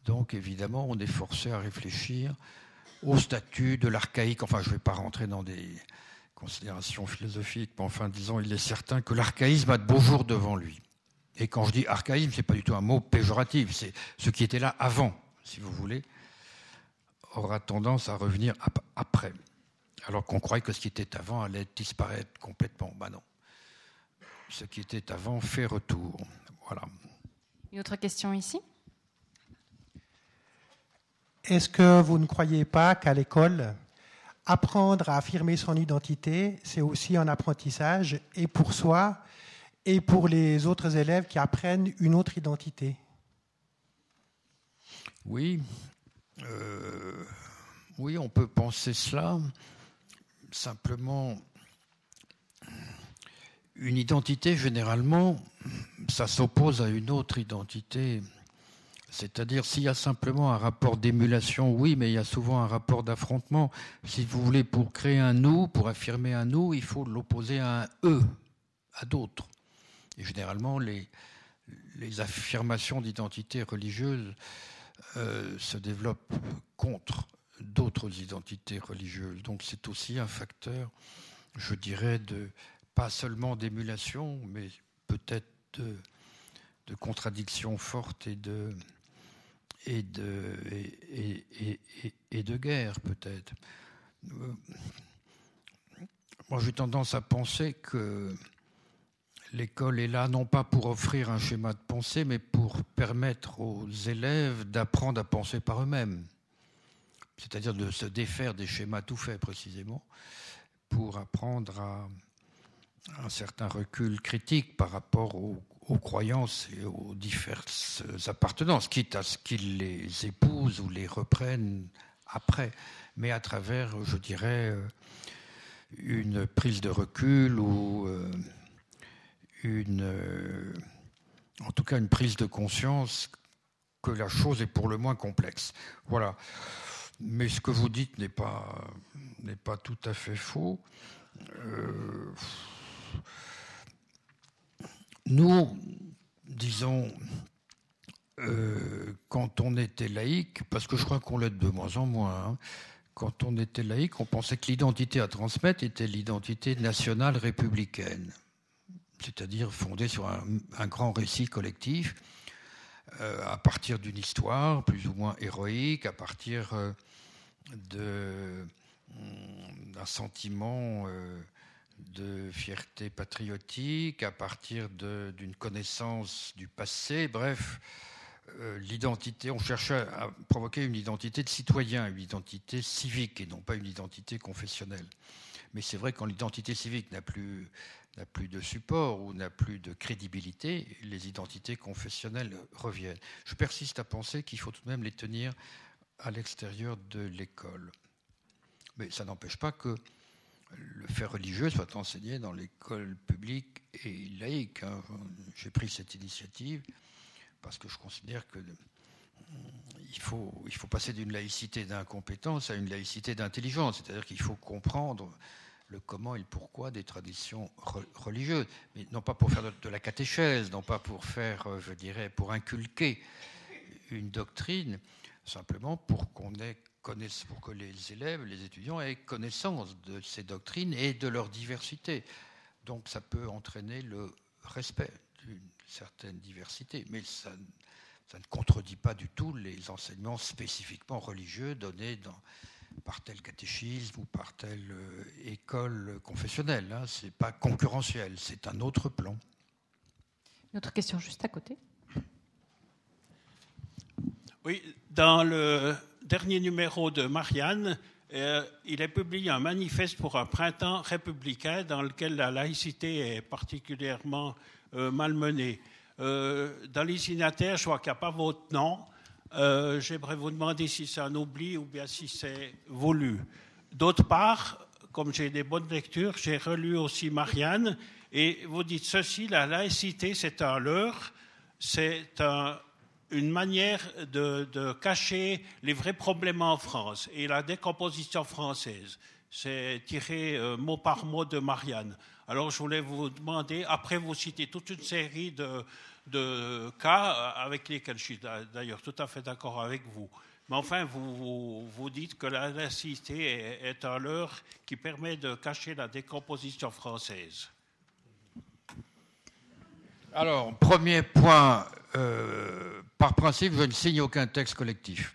Donc évidemment, on est forcé à réfléchir au statut de l'archaïque. Enfin, je ne vais pas rentrer dans des considérations philosophiques, mais enfin, disons, il est certain que l'archaïsme a de beaux jours devant lui. Et quand je dis archaïsme, ce n'est pas du tout un mot péjoratif, c'est ce qui était là avant, si vous voulez, aura tendance à revenir après. Alors qu'on croyait que ce qui était avant allait disparaître complètement. Ben non. Ce qui était avant fait retour. Voilà. Une autre question ici? Est-ce que vous ne croyez pas qu'à l'école, apprendre à affirmer son identité, c'est aussi un apprentissage, et pour soi, et pour les autres élèves qui apprennent une autre identité. Oui, euh, oui, on peut penser cela. Simplement, une identité, généralement, ça s'oppose à une autre identité. C'est-à-dire, s'il y a simplement un rapport d'émulation, oui, mais il y a souvent un rapport d'affrontement. Si vous voulez, pour créer un nous, pour affirmer un nous, il faut l'opposer à un eux, à d'autres. Et généralement, les, affirmations d'identité religieuse euh, se développent contre d'autres identités religieuses. Donc c'est aussi un facteur, je dirais, de pas seulement d'émulation, mais peut-être de, de contradiction forte et de, et de, et, et, de guerre, peut-être. Euh, moi, j'ai tendance à penser que l'école est là non pas pour offrir un schéma de pensée, mais pour permettre aux élèves d'apprendre à penser par eux-mêmes. C'est-à-dire de se défaire des schémas tout faits précisément, pour apprendre à un certain recul critique par rapport aux, croyances et aux diverses appartenances, quitte à ce qu'ils les épousent ou les reprennent après, mais à travers, je dirais, une prise de recul ou euh, une, euh, en tout cas une prise de conscience que la chose est pour le moins complexe. Voilà. Mais ce que vous dites n'est pas, n'est pas tout à fait faux. Euh, nous, disons, euh, quand on était laïque, parce que je crois qu'on l'est de moins en moins, hein, quand on était laïque, on pensait que l'identité à transmettre était l'identité nationale républicaine c'est-à-dire fondée sur un, grand récit collectif, euh, à partir d'une histoire plus ou moins héroïque, à partir euh, mm, d'un sentiment euh, de fierté patriotique, à partir d'une connaissance du passé, bref, l'identité, on cherchait à provoquer une identité de citoyen, une identité civique et non pas une identité confessionnelle. Mais c'est vrai que quand l'identité civique n'a plus n'a plus de support ou n'a plus de crédibilité, les identités confessionnelles reviennent. Je persiste à penser qu'il faut tout de même les tenir à l'extérieur de l'école. Mais ça n'empêche pas que le fait religieux soit enseigné dans l'école publique et laïque. Hein. J'ai pris cette initiative parce que je considère que il faut, il faut passer d'une laïcité d'incompétence à une laïcité d'intelligence. C'est-à-dire qu'il faut comprendre le comment et le pourquoi des traditions religieuses, mais non pas pour faire de, la catéchèse, non pas pour faire, euh, je dirais, pour inculquer une doctrine, simplement pour qu'on ait connaisse, pour que les élèves, les étudiants aient connaissance de ces doctrines et de leur diversité. Donc ça peut entraîner le respect d'une certaine diversité, mais ça ne contredit pas du tout les enseignements spécifiquement religieux donnés dans par tel catéchisme ou par telle euh, école confessionnelle. Hein. Ce n'est pas concurrentiel, c'est un autre plan. Une autre question juste à côté. Oui, dans le dernier numéro de Marianne, euh, il est publié un manifeste pour un printemps républicain dans lequel la laïcité est particulièrement euh, malmenée. dans les signataires, je vois qu'il n'y a pas votre nom. Euh, j'aimerais vous demander si c'est un oubli ou bien si c'est voulu. D'autre part, comme j'ai des bonnes lectures, j'ai relu aussi Marianne, et vous dites ceci, la laïcité, c'est un leurre, c'est une manière de, cacher les vrais problèmes en France et la décomposition française. C'est tiré euh, mot par mot de Marianne. Alors je voulais vous demander, après vous citez toute une série de, de cas avec lesquels je suis d'ailleurs tout à fait d'accord avec vous. Mais enfin, vous, vous, dites que la laïcité est, un leurre qui permet de cacher la décomposition française. Alors, premier point, euh, par principe, je ne signe aucun texte collectif,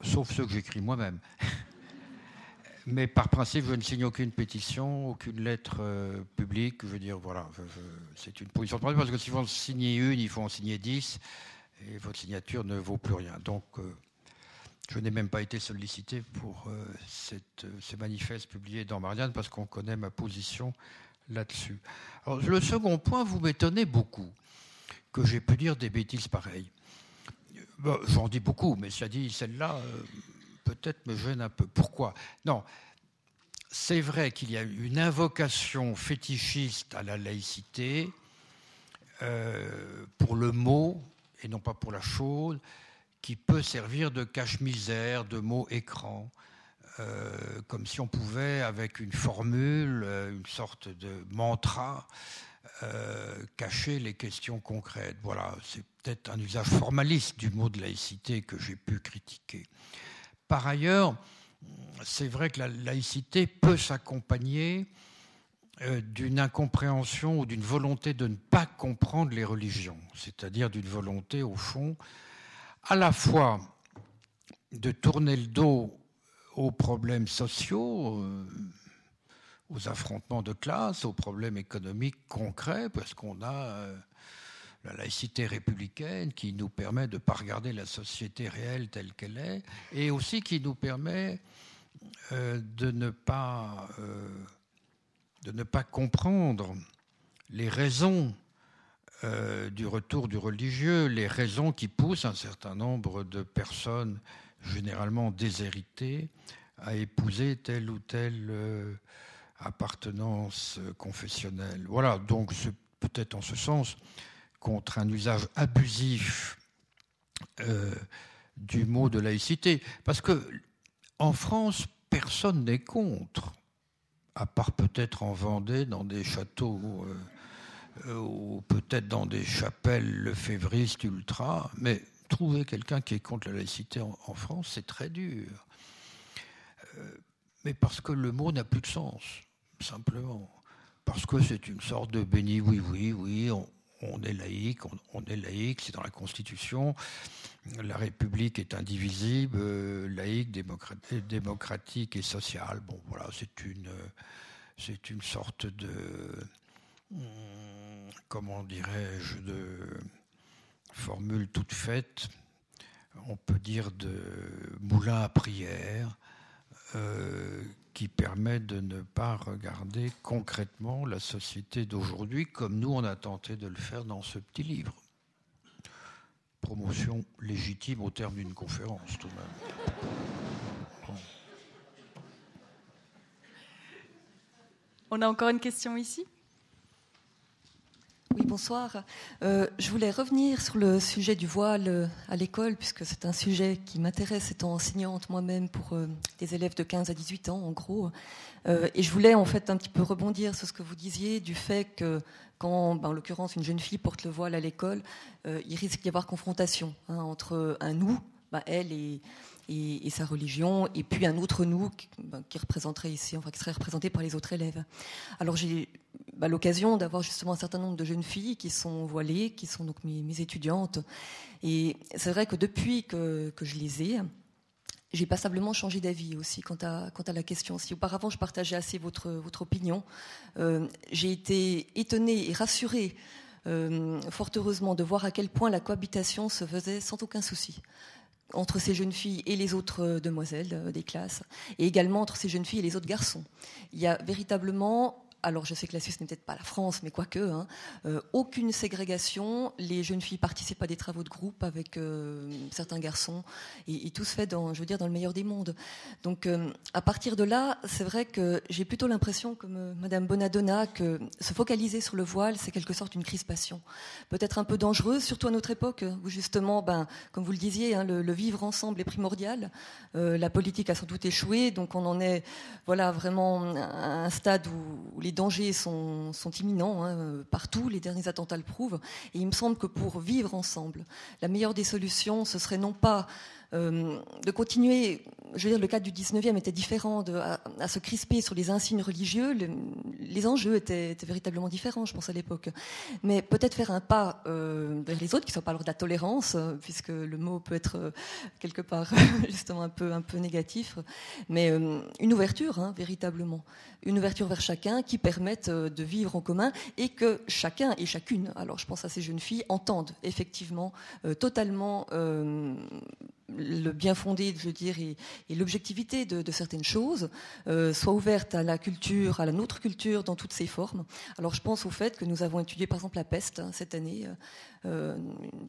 sauf ceux que j'écris moi-même. Mais par principe, je ne signe aucune pétition, aucune lettre euh, publique. Je veux dire, voilà, c'est une position de principe parce que si vous en signez une, il faut en signer dix, et votre signature ne vaut plus rien. Donc, euh, Je n'ai même pas été sollicité pour cette, ces manifestes publiés dans Marianne parce qu'on connaît ma position là-dessus. le second point, vous m'étonnez beaucoup que j'ai pu dire des bêtises pareilles. J'en dis beaucoup, mais ça dit, celle-là, peut-être me gêne un peu. Pourquoi? Non, c'est vrai qu'il y a une invocation fétichiste à la laïcité euh, pour le mot et non pas pour la chose, qui peut servir de cache-misère, de mot écran, euh, comme si on pouvait, avec une formule, euh, une sorte de mantra, cacher les questions concrètes. Voilà, c'est peut-être un usage formaliste du mot de laïcité que j'ai pu critiquer. Par ailleurs, c'est vrai que la laïcité peut s'accompagner euh, d'une incompréhension ou d'une volonté de ne pas comprendre les religions, c'est-à-dire d'une volonté, au fond, à la fois de tourner le dos aux problèmes sociaux, euh, aux affrontements de classe, aux problèmes économiques concrets, parce qu'on a euh, la laïcité républicaine qui nous permet de ne pas regarder la société réelle telle qu'elle est, et aussi qui nous permet euh, de, ne pas, euh, de ne pas comprendre les raisons euh, du retour du religieux, les raisons qui poussent un certain nombre de personnes, généralement déshéritées, à épouser telle ou telle appartenance confessionnelle. Voilà, donc peut-être en ce sens contre un usage abusif euh, du mot de laïcité. Parce que en France, personne n'est contre, à part peut-être en Vendée, dans des châteaux euh, ou peut-être dans des chapelles lefévristes ultra, mais trouver quelqu'un qui est contre la laïcité en, France, c'est très dur. Euh, mais parce que le mot n'a plus de sens, simplement. Parce que c'est une sorte de béni oui, oui, oui, on, on est laïque, on, est laïque, c'est dans la Constitution. La République est indivisible, euh, laïque, démocratique et sociale. Bon, voilà, c'est une, une sorte de, hmm, comment dirais-je, de formule toute faite. On peut dire de moulin à prière. Euh, qui permet de ne pas regarder concrètement la société d'aujourd'hui comme nous on a tenté de le faire dans ce petit livre. Promotion légitime au terme d'une conférence tout de même. On a encore une question ici? Bonsoir. Euh, je voulais revenir sur le sujet du voile euh, à l'école, puisque c'est un sujet qui m'intéresse étant enseignante moi-même pour euh, des élèves de 15 à 18 ans, en gros. et je voulais en fait un petit peu rebondir sur ce que vous disiez du fait que quand, ben, en l'occurrence, une jeune fille porte le voile à l'école, il risque d'y avoir confrontation hein, entre un nous, ben, elle et sa religion, et puis un autre nous ben, qui, enfin qui serait représenté par les autres élèves. Alors j'ai bah, l'occasion d'avoir justement un certain nombre de jeunes filles qui sont voilées, qui sont donc mes, étudiantes, et c'est vrai que depuis que, je les ai, j'ai passablement changé d'avis aussi quant à, quant à la question. Si auparavant je partageais assez votre, votre opinion, euh, j'ai été étonnée et rassurée, euh, fort heureusement, de voir à quel point la cohabitation se faisait sans aucun souci entre ces jeunes filles et les autres euh, demoiselles des classes, et également entre ces jeunes filles et les autres garçons. Il y a véritablement alors je sais que la Suisse n'est peut-être pas la France, mais quoique, hein, euh, aucune ségrégation. Les jeunes filles participent à des travaux de groupe avec euh, certains garçons, et, tout se fait dans, je veux dire, dans le meilleur des mondes. Donc, euh, à partir de là, c'est vrai que j'ai plutôt l'impression, comme Madame Bonadonna, que se focaliser sur le voile, c'est quelque sorte une crispation, peut-être un peu dangereuse, surtout à notre époque, où justement, ben, comme vous le disiez, hein, le, vivre ensemble est primordial. la politique a sans doute échoué, donc on en est, voilà, vraiment à un stade où, où les les dangers sont, imminents hein, partout, les derniers attentats le prouvent, et il me semble que pour vivre ensemble, la meilleure des solutions, ce serait non pas euh, de continuer, je veux dire, le cadre du 19e était différent à, se crisper sur les insignes religieux, les enjeux étaient, véritablement différents, je pense, à l'époque. Mais peut-être faire un pas euh, vers les autres, qui ne sont pas alors de la tolérance, euh, puisque le mot peut être quelque part justement un peu, un peu négatif, mais une ouverture, hein, véritablement. Une ouverture vers chacun qui permette de vivre en commun et que chacun et chacune, alors je pense à ces jeunes filles, entendent effectivement totalement le bien fondé, je veux dire, et, l'objectivité de, certaines choses euh, soit à la culture, à la nôtre culture dans toutes ses formes. Alors je pense au fait que nous avons étudié par exemple la peste hein, cette année. Euh,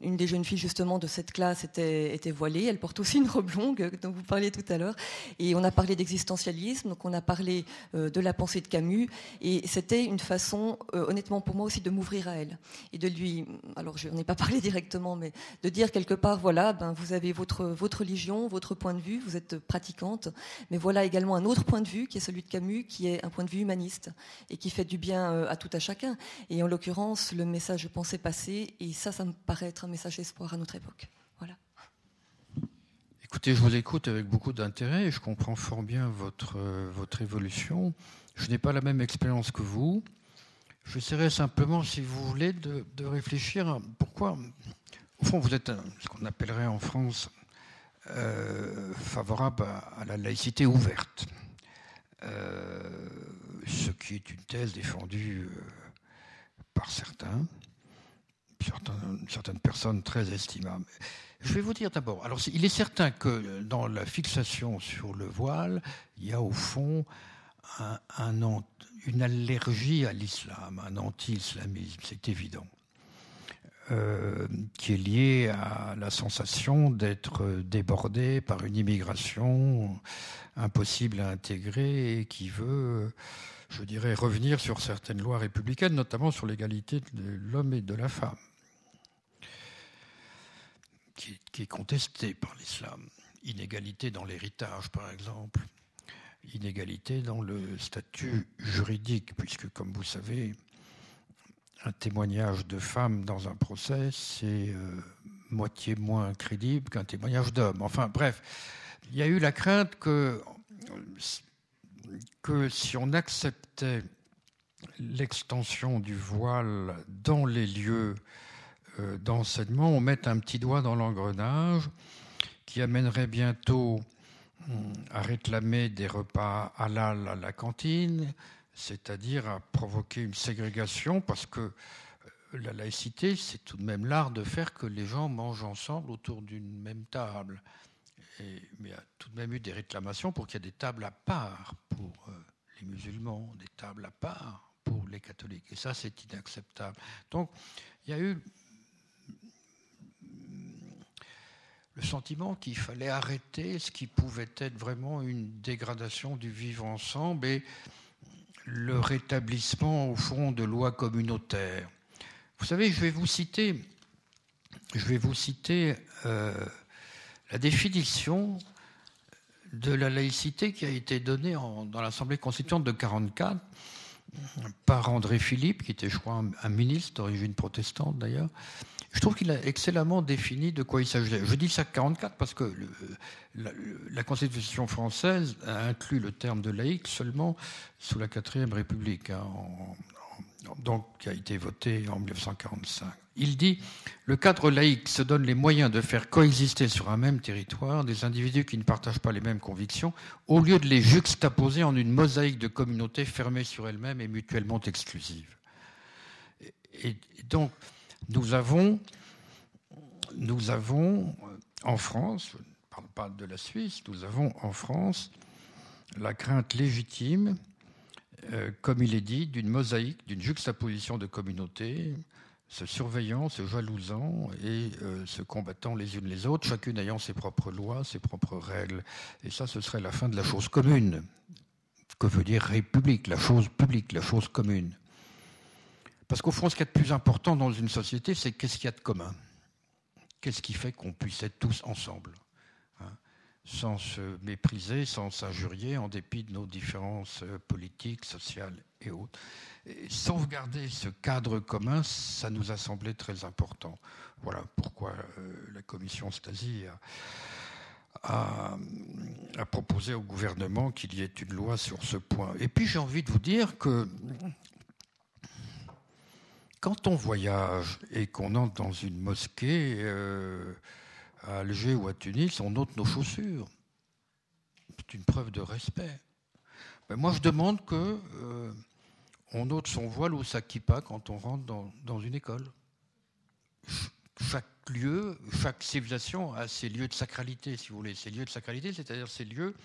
une des jeunes filles justement de cette classe était, était, voilée. Elle porte aussi une robe longue dont vous parliez tout à l'heure. Et on a parlé d'existentialisme, donc on a parlé euh, de la pensée de Camus. Et c'était une façon, euh, honnêtement pour moi aussi, de m'ouvrir à elle et de lui. Alors je n'en ai pas parlé directement, mais de dire quelque part, voilà, ben vous avez votre votre religion, votre point de vue, vous êtes pratiquante, mais voilà également un autre point de vue qui est celui de Camus, qui est un point de vue humaniste et qui fait du bien à tout à chacun. Et en l'occurrence, le message je pensais passer et ça, ça me paraît être un message d'espoir à notre époque. Voilà. Écoutez, je vous écoute avec beaucoup d'intérêt et je comprends fort bien votre, votre évolution. Je n'ai pas la même expérience que vous. J'essaierai simplement, si vous voulez, de, réfléchir à pourquoi, au fond, vous êtes ce qu'on appellerait en France euh, favorable à, la laïcité ouverte. Euh, ce qui est une thèse défendue euh, par certains certaines, personnes très estimables. Je vais vous dire d'abord, alors il est certain que dans la fixation sur le voile, il y a au fond une allergie à l'islam, un anti-islamisme, c'est évident, euh, qui est lié à la sensation d'être débordé par une immigration impossible à intégrer et qui veut je dirais, revenir sur certaines lois républicaines, notamment sur l'égalité de l'homme et de la femme qui, est contesté par l'islam. Inégalité dans l'héritage, par exemple. Inégalité dans le statut juridique, puisque, comme vous savez, un témoignage de femme dans un procès, c'est euh, moitié moins crédible qu'un témoignage d'homme. Enfin, bref, il y a eu la crainte que, que si on acceptait l'extension du voile dans les lieux d'enseignement, on met un petit doigt dans l'engrenage qui amènerait bientôt hum, à réclamer des repas halal à la cantine, c'est-à-dire à provoquer une ségrégation, parce que euh, la laïcité, c'est tout de même l'art de faire que les gens mangent ensemble autour d'une même table. mais il y a tout de même eu des réclamations pour qu'il y ait des tables à part pour euh, les musulmans, des tables à part pour les catholiques. Et ça, c'est inacceptable. Donc, il y a eu le sentiment qu'il fallait arrêter ce qui pouvait être vraiment une dégradation du vivre ensemble et le rétablissement au fond de lois communautaires. Vous savez, je vais vous citer, je vais vous citer euh, la définition de la laïcité qui a été donnée dans l'Assemblée constituante de 1944 par André Philippe, qui était, je crois, un ministre d'origine protestante d'ailleurs, je trouve qu'il a excellemment défini de quoi il s'agissait. Je dis ça 44 parce que la, Constitution française a inclus le terme de laïc seulement sous la quatrième République, hein, donc qui a été voté en 1945. Il dit le cadre laïque se donne les moyens de faire coexister sur un même territoire des individus qui ne partagent pas les mêmes convictions, au lieu de les juxtaposer en une mosaïque de communautés fermées sur elles-mêmes et mutuellement exclusives. et donc nous avons, nous avons en France, je ne parle pas de la Suisse, nous avons en France la crainte légitime, euh, comme il est dit, d'une mosaïque, d'une juxtaposition de communautés, se surveillant, se jalousant et euh, se combattant les unes les autres, chacune ayant ses propres lois, ses propres règles. Et ça, ce serait la fin de la chose commune. Que veut dire république, la chose publique, la chose commune? Parce qu'au fond, ce qui est de plus important dans une société, c'est qu'est-ce qu'il y a de commun? Qu'est-ce qui fait qu'on puisse être tous ensemble? Sans se mépriser, sans s'injurier, en dépit de nos différences euh, politiques, sociales et autres. sauvegarder ce cadre commun, ça nous a semblé très important. Voilà pourquoi euh, la commission Stasi a, a, proposé au gouvernement qu'il y ait une loi sur ce point. Et puis j'ai envie de vous dire que quand on voyage et qu'on entre dans une mosquée euh, à Alger ou à Tunis, on ôte nos chaussures. C'est une preuve de respect. Mais moi, je demande que euh, on ôte son voile ou sa kippa quand on rentre dans, une école. Chaque lieu, chaque civilisation a ses lieux de sacralité, si vous voulez. Ces lieux de sacralité, c'est-à-dire ces lieux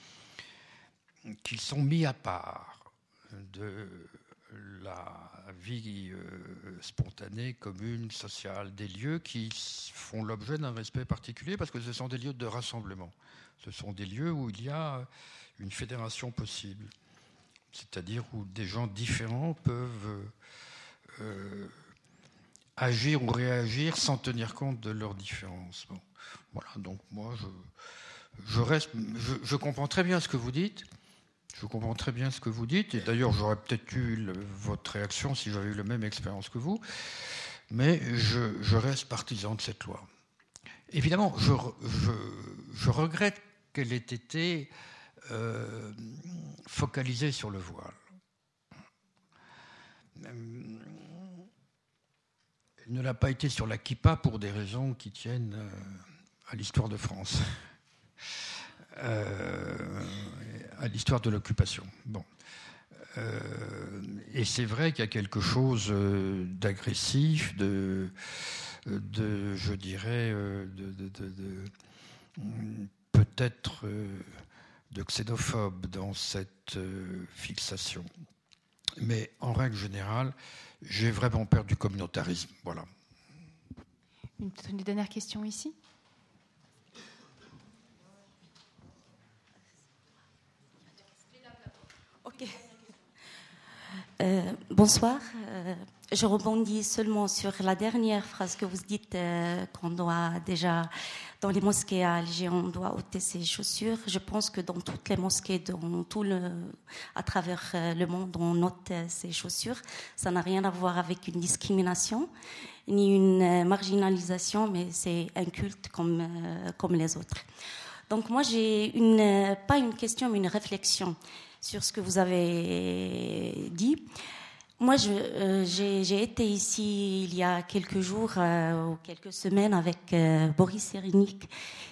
qui sont mis à part de la vie euh, spontanée, commune, sociale, des lieux qui font l'objet d'un respect particulier parce que ce sont des lieux de rassemblement. Ce sont des lieux où il y a une fédération possible, c'est-à-dire où des gens différents peuvent euh, agir ou réagir sans tenir compte de leurs différences. Voilà, donc moi, je, reste, je comprends très bien ce que vous dites. Je comprends très bien ce que vous dites, et d'ailleurs j'aurais peut-être eu votre réaction si j'avais eu la même expérience que vous, mais je, reste partisan de cette loi. Évidemment, je, regrette qu'elle ait été euh, focalisée sur le voile. Elle ne l'a pas été sur la kippa pour des raisons qui tiennent euh, à l'histoire de France. Euh, à l'histoire de l'occupation. Bon. Euh, et c'est vrai qu'il y a quelque chose euh, d'agressif, de, de, je dirais, de, peut-être de xénophobe dans cette fixation. Mais en règle générale, j'ai vraiment peur du communautarisme. Voilà. une dernière question ici Euh, bonsoir. Euh, je rebondis seulement sur la dernière phrase que vous dites euh, qu'on doit déjà, dans les mosquées à Alger, on doit ôter ses chaussures. Je pense que dans toutes les mosquées, dans tout le, à travers le monde, on ôte ses chaussures. Ça n'a rien à voir avec une discrimination ni une marginalisation, mais c'est un culte comme, comme les autres. Donc moi, j'ai une, pas une question, mais une réflexion sur ce que vous avez dit. Moi, euh, j'ai été ici il y a quelques jours euh, ou quelques semaines avec euh, Boris Cyrulnik,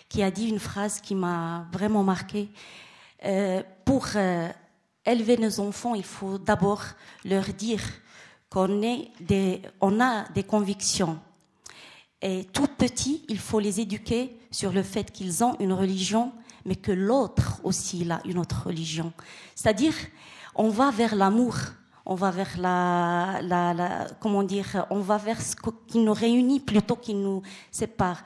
qui a dit une phrase qui m'a vraiment marquée. pour élever nos enfants, il faut d'abord leur dire qu'on on a des convictions. Et tout petit, il faut les éduquer sur le fait qu'ils ont une religion mais que l'autre aussi a une autre religion. C'est-à-dire, on va vers l'amour, on va vers la, comment dire, on va vers ce qui nous réunit plutôt qui nous sépare.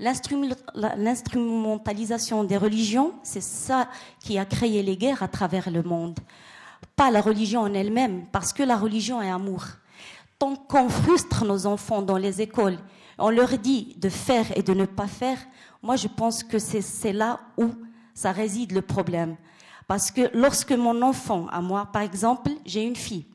L'instrumentalisation des religions, c'est ça qui a créé les guerres à travers le monde. Pas la religion en elle-même, parce que la religion est amour. Tant qu'on frustre nos enfants dans les écoles, on leur dit de faire et de ne pas faire, moi, je pense que c'est là où ça réside le problème. Parce que lorsque mon enfant, à moi, par exemple, j'ai une fille.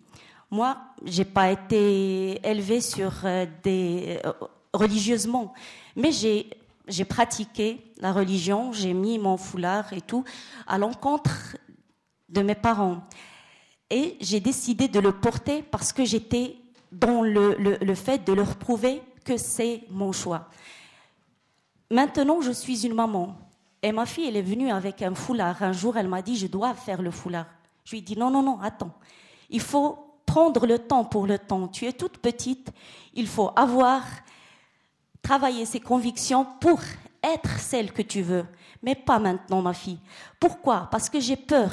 Moi, j'ai pas été élevée sur euh, des euh, religieusement, mais j'ai j'ai pratiqué la religion, j'ai mis mon foulard et tout à l'encontre de mes parents. Et j'ai décidé de le porter parce que j'étais dans le, le, le, fait de leur prouver que c'est mon choix. Maintenant, je suis une maman. Et ma fille, elle est venue avec un foulard. Un jour, elle m'a dit, je dois faire le foulard. Je lui ai dit, non, non, non, attends. Il faut prendre le temps pour le temps. Tu es toute petite. Il faut avoir, travaillé ses convictions pour être celle que tu veux. Mais pas maintenant, ma fille. Pourquoi? Parce que j'ai peur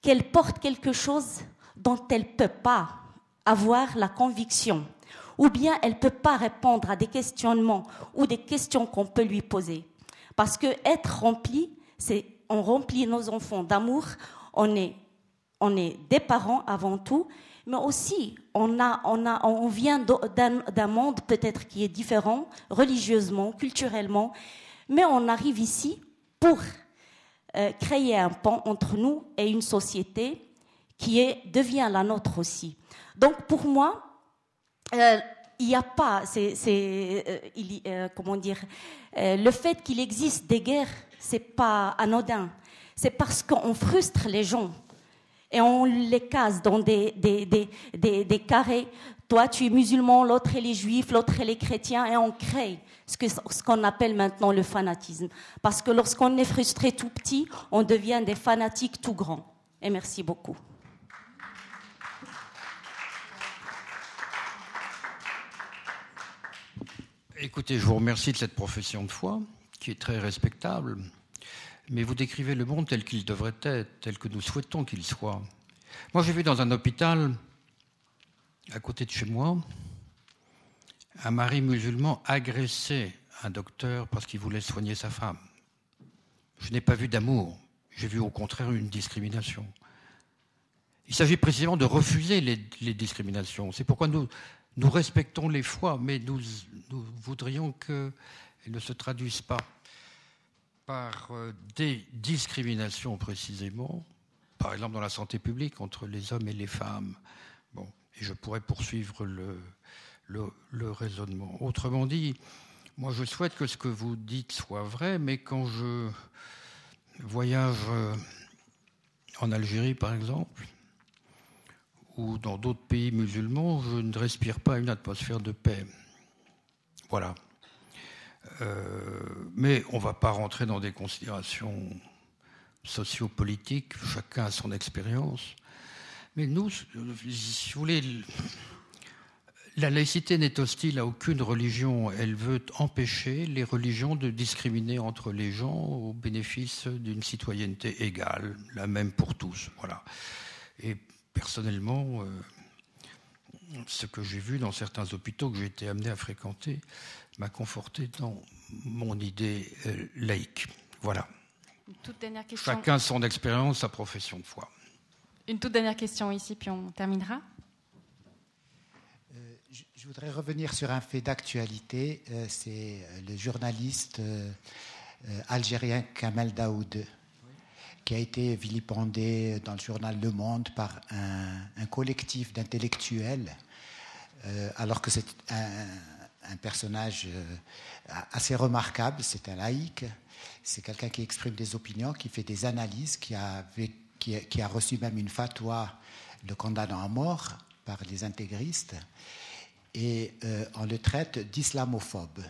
qu'elle porte quelque chose dont elle ne peut pas avoir la conviction ou bien elle ne peut pas répondre à des questionnements ou des questions qu'on peut lui poser. Parce que être rempli, c'est on remplit nos enfants d'amour, on est, des parents avant tout, mais aussi on, vient d'un monde peut-être qui est différent, religieusement, culturellement, mais on arrive ici pour euh, créer un pont entre nous et une société qui devient la nôtre aussi. Donc pour moi, euh, il n'y a pas, euh, euh, comment dire, le fait qu'il existe des guerres, c'est pas anodin. C'est parce qu'on frustre les gens et on les case dans des, des, carrés. Toi, tu es musulman, l'autre, elle est juif, l'autre, elle est chrétien, et on crée ce qu'on appelle maintenant le fanatisme. Parce que lorsqu'on est frustré tout petit, on devient des fanatiques tout grands. Et merci beaucoup. Écoutez, je vous remercie de cette profession de foi, qui est très respectable, mais vous décrivez le monde tel qu'il devrait être, tel que nous souhaitons qu'il soit. Moi, j'ai vu dans un hôpital, à côté de chez moi, un mari musulman agresser un docteur parce qu'il voulait soigner sa femme. Je n'ai pas vu d'amour, j'ai vu au contraire une discrimination. Il s'agit précisément de refuser les, discriminations. C'est pourquoi nous, nous respectons les foi, mais nous, voudrions qu'elles ne se traduisent pas par euh, des discriminations précisément, par exemple dans la santé publique entre les hommes et les femmes. Bon, et je pourrais poursuivre le, le, raisonnement. Autrement dit, moi je souhaite que ce que vous dites soit vrai, mais quand je voyage euh, en Algérie par exemple, ou dans d'autres pays musulmans, je ne respire pas une atmosphère de paix. Voilà. Euh, mais on ne va pas rentrer dans des considérations sociopolitiques, chacun a son expérience. Mais nous, si vous voulez, la laïcité n'est hostile à aucune religion. Elle veut empêcher les religions de discriminer entre les gens au bénéfice d'une citoyenneté égale, la même pour tous. Voilà. Et personnellement, euh, ce que j'ai vu dans certains hôpitaux que j'ai été amené à fréquenter m'a conforté dans mon idée euh, laïque. Voilà. toute dernière question. Chacun son expérience, sa profession de foi. Une toute dernière question ici, puis on terminera. Euh, je voudrais revenir sur un fait d'actualité. C'est le journaliste algérien Kamel Daoud qui a été vilipendé dans le journal Le Monde par un, collectif d'intellectuels, euh, alors que c'est un, personnage euh, assez remarquable, c'est un laïc, c'est quelqu'un qui exprime des opinions, qui fait des analyses, qui a, reçu même une fatwa le condamnant à mort par les intégristes, et euh, on le traite d'islamophobe.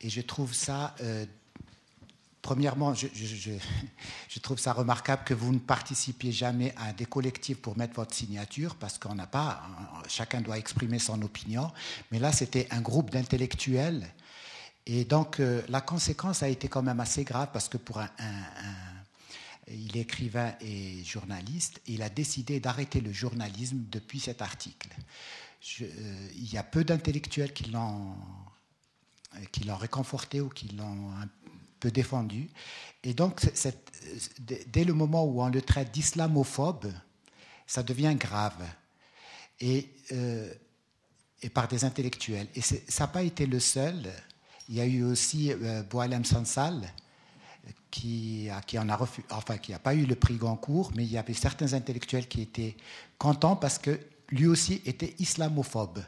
Et je trouve ça Premièrement, je, trouve ça remarquable que vous ne participiez jamais à des collectifs pour mettre votre signature, parce qu'on n'a pas, chacun doit exprimer son opinion. Mais là, c'était un groupe d'intellectuels. Et donc, euh, la conséquence a été quand même assez grave, parce que pour un, est écrivain et journaliste, et il a décidé d'arrêter le journalisme depuis cet article. Euh, il y a peu d'intellectuels qui l'ont qui l'ont réconforté ou qui l'ont défendu. Et donc, dès le moment où on le traite d'islamophobe, ça devient grave. Et, euh, et par des intellectuels. Et ça n'a pas été le seul. Il y a eu aussi euh, Boalem Sansal, qui, qui en a enfin, qui n'a pas eu le prix Goncourt, mais il y avait certains intellectuels qui étaient contents parce que lui aussi était islamophobe.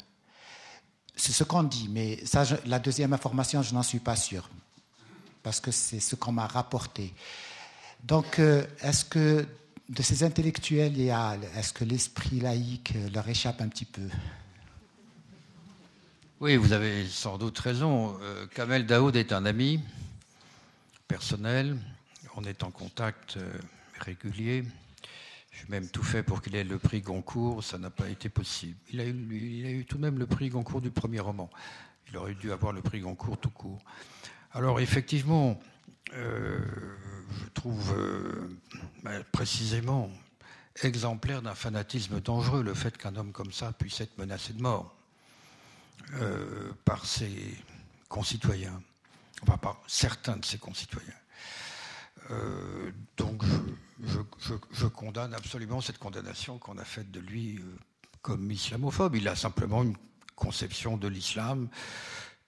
C'est ce qu'on dit, mais ça, la deuxième information, je n'en suis pas sûr parce que c'est ce qu'on m'a rapporté. Donc, euh, est-ce que de ces intellectuels, est-ce que l'esprit laïque leur échappe un petit peu? Oui, vous avez sans doute raison. Euh, Kamel Daoud est un ami personnel. On est en contact euh, régulier. J'ai même tout fait pour qu'il ait le prix Goncourt. Ça n'a pas été possible. Il a, eu, il a eu tout de même le prix Goncourt du premier roman. Il aurait dû avoir le prix Goncourt tout court. Alors effectivement, euh, je trouve euh, ben, précisément exemplaire d'un fanatisme dangereux le fait qu'un homme comme ça puisse être menacé de mort euh, par ses concitoyens, enfin par certains de ses concitoyens. donc je, condamne absolument cette condamnation qu'on a faite de lui comme islamophobe. Il a simplement une conception de l'islam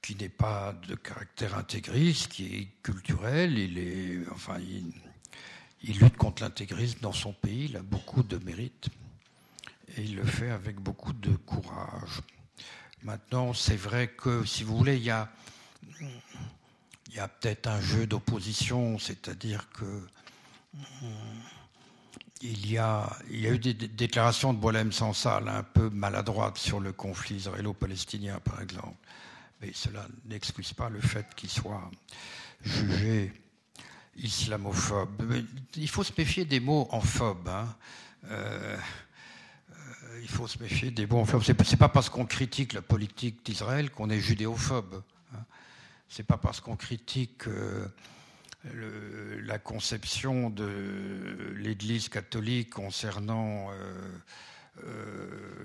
qui n'est pas de caractère intégriste, qui est culturel. Il, est, enfin, il, lutte contre l'intégrisme dans son pays, il a beaucoup de mérite et il le fait avec beaucoup de courage. Maintenant, c'est vrai que, si vous voulez, il y a, y a peut-être un jeu d'opposition, c'est-à-dire que il y, a, il y a eu des déclarations de Boilem Sansal un peu maladroites sur le conflit israélo-palestinien, par exemple mais cela n'excuse pas le fait qu'il soit jugé islamophobe. il faut se méfier des mots en phobe. Hein. Euh, euh, il faut se méfier des mots en phobe. C'est pas parce qu'on critique la politique d'Israël qu'on est judéophobe. Hein. C'est pas parce qu'on critique euh, la conception de l'Église catholique concernant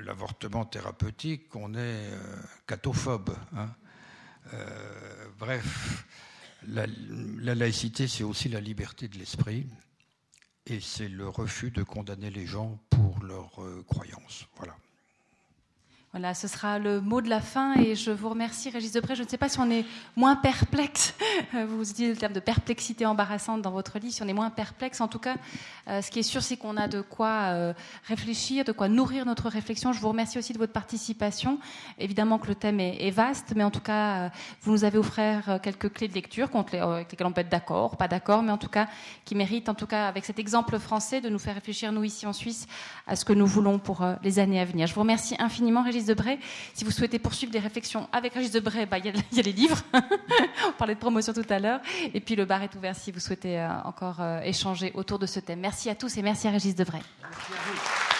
l'avortement thérapeutique qu'on est cathophobe. Hein. Bref, la, la laïcité, c'est aussi la liberté de l'esprit et c'est le refus de condamner les gens pour leurs croyances. Voilà. Voilà, ce sera le mot de la fin et je vous remercie, Régis Depré. Je ne sais pas si on est moins perplexe, vous utilisez le terme de perplexité embarrassante dans votre livre, si on est moins perplexe. En tout cas, euh, ce qui est sûr, c'est qu'on a de quoi euh, réfléchir, de quoi nourrir notre réflexion. Je vous remercie aussi de votre participation. Évidemment que le thème est, vaste, mais en tout cas, euh, vous nous avez offert quelques clés de lecture avec lesquelles on peut être d'accord, pas d'accord, mais en tout cas, qui méritent, en tout cas, avec cet exemple français, de nous faire réfléchir, nous, ici en Suisse, à ce que nous voulons pour les années à venir. Je vous remercie infiniment, Régis Debray. Si vous souhaitez poursuivre des réflexions avec Régis Debray, bah, il y, a les livres. On parlait de promotion tout à l'heure. Et puis le bar est ouvert si vous souhaitez euh, encore euh, échanger autour de ce thème. Merci à tous et merci à Régis Debray. Merci à vous.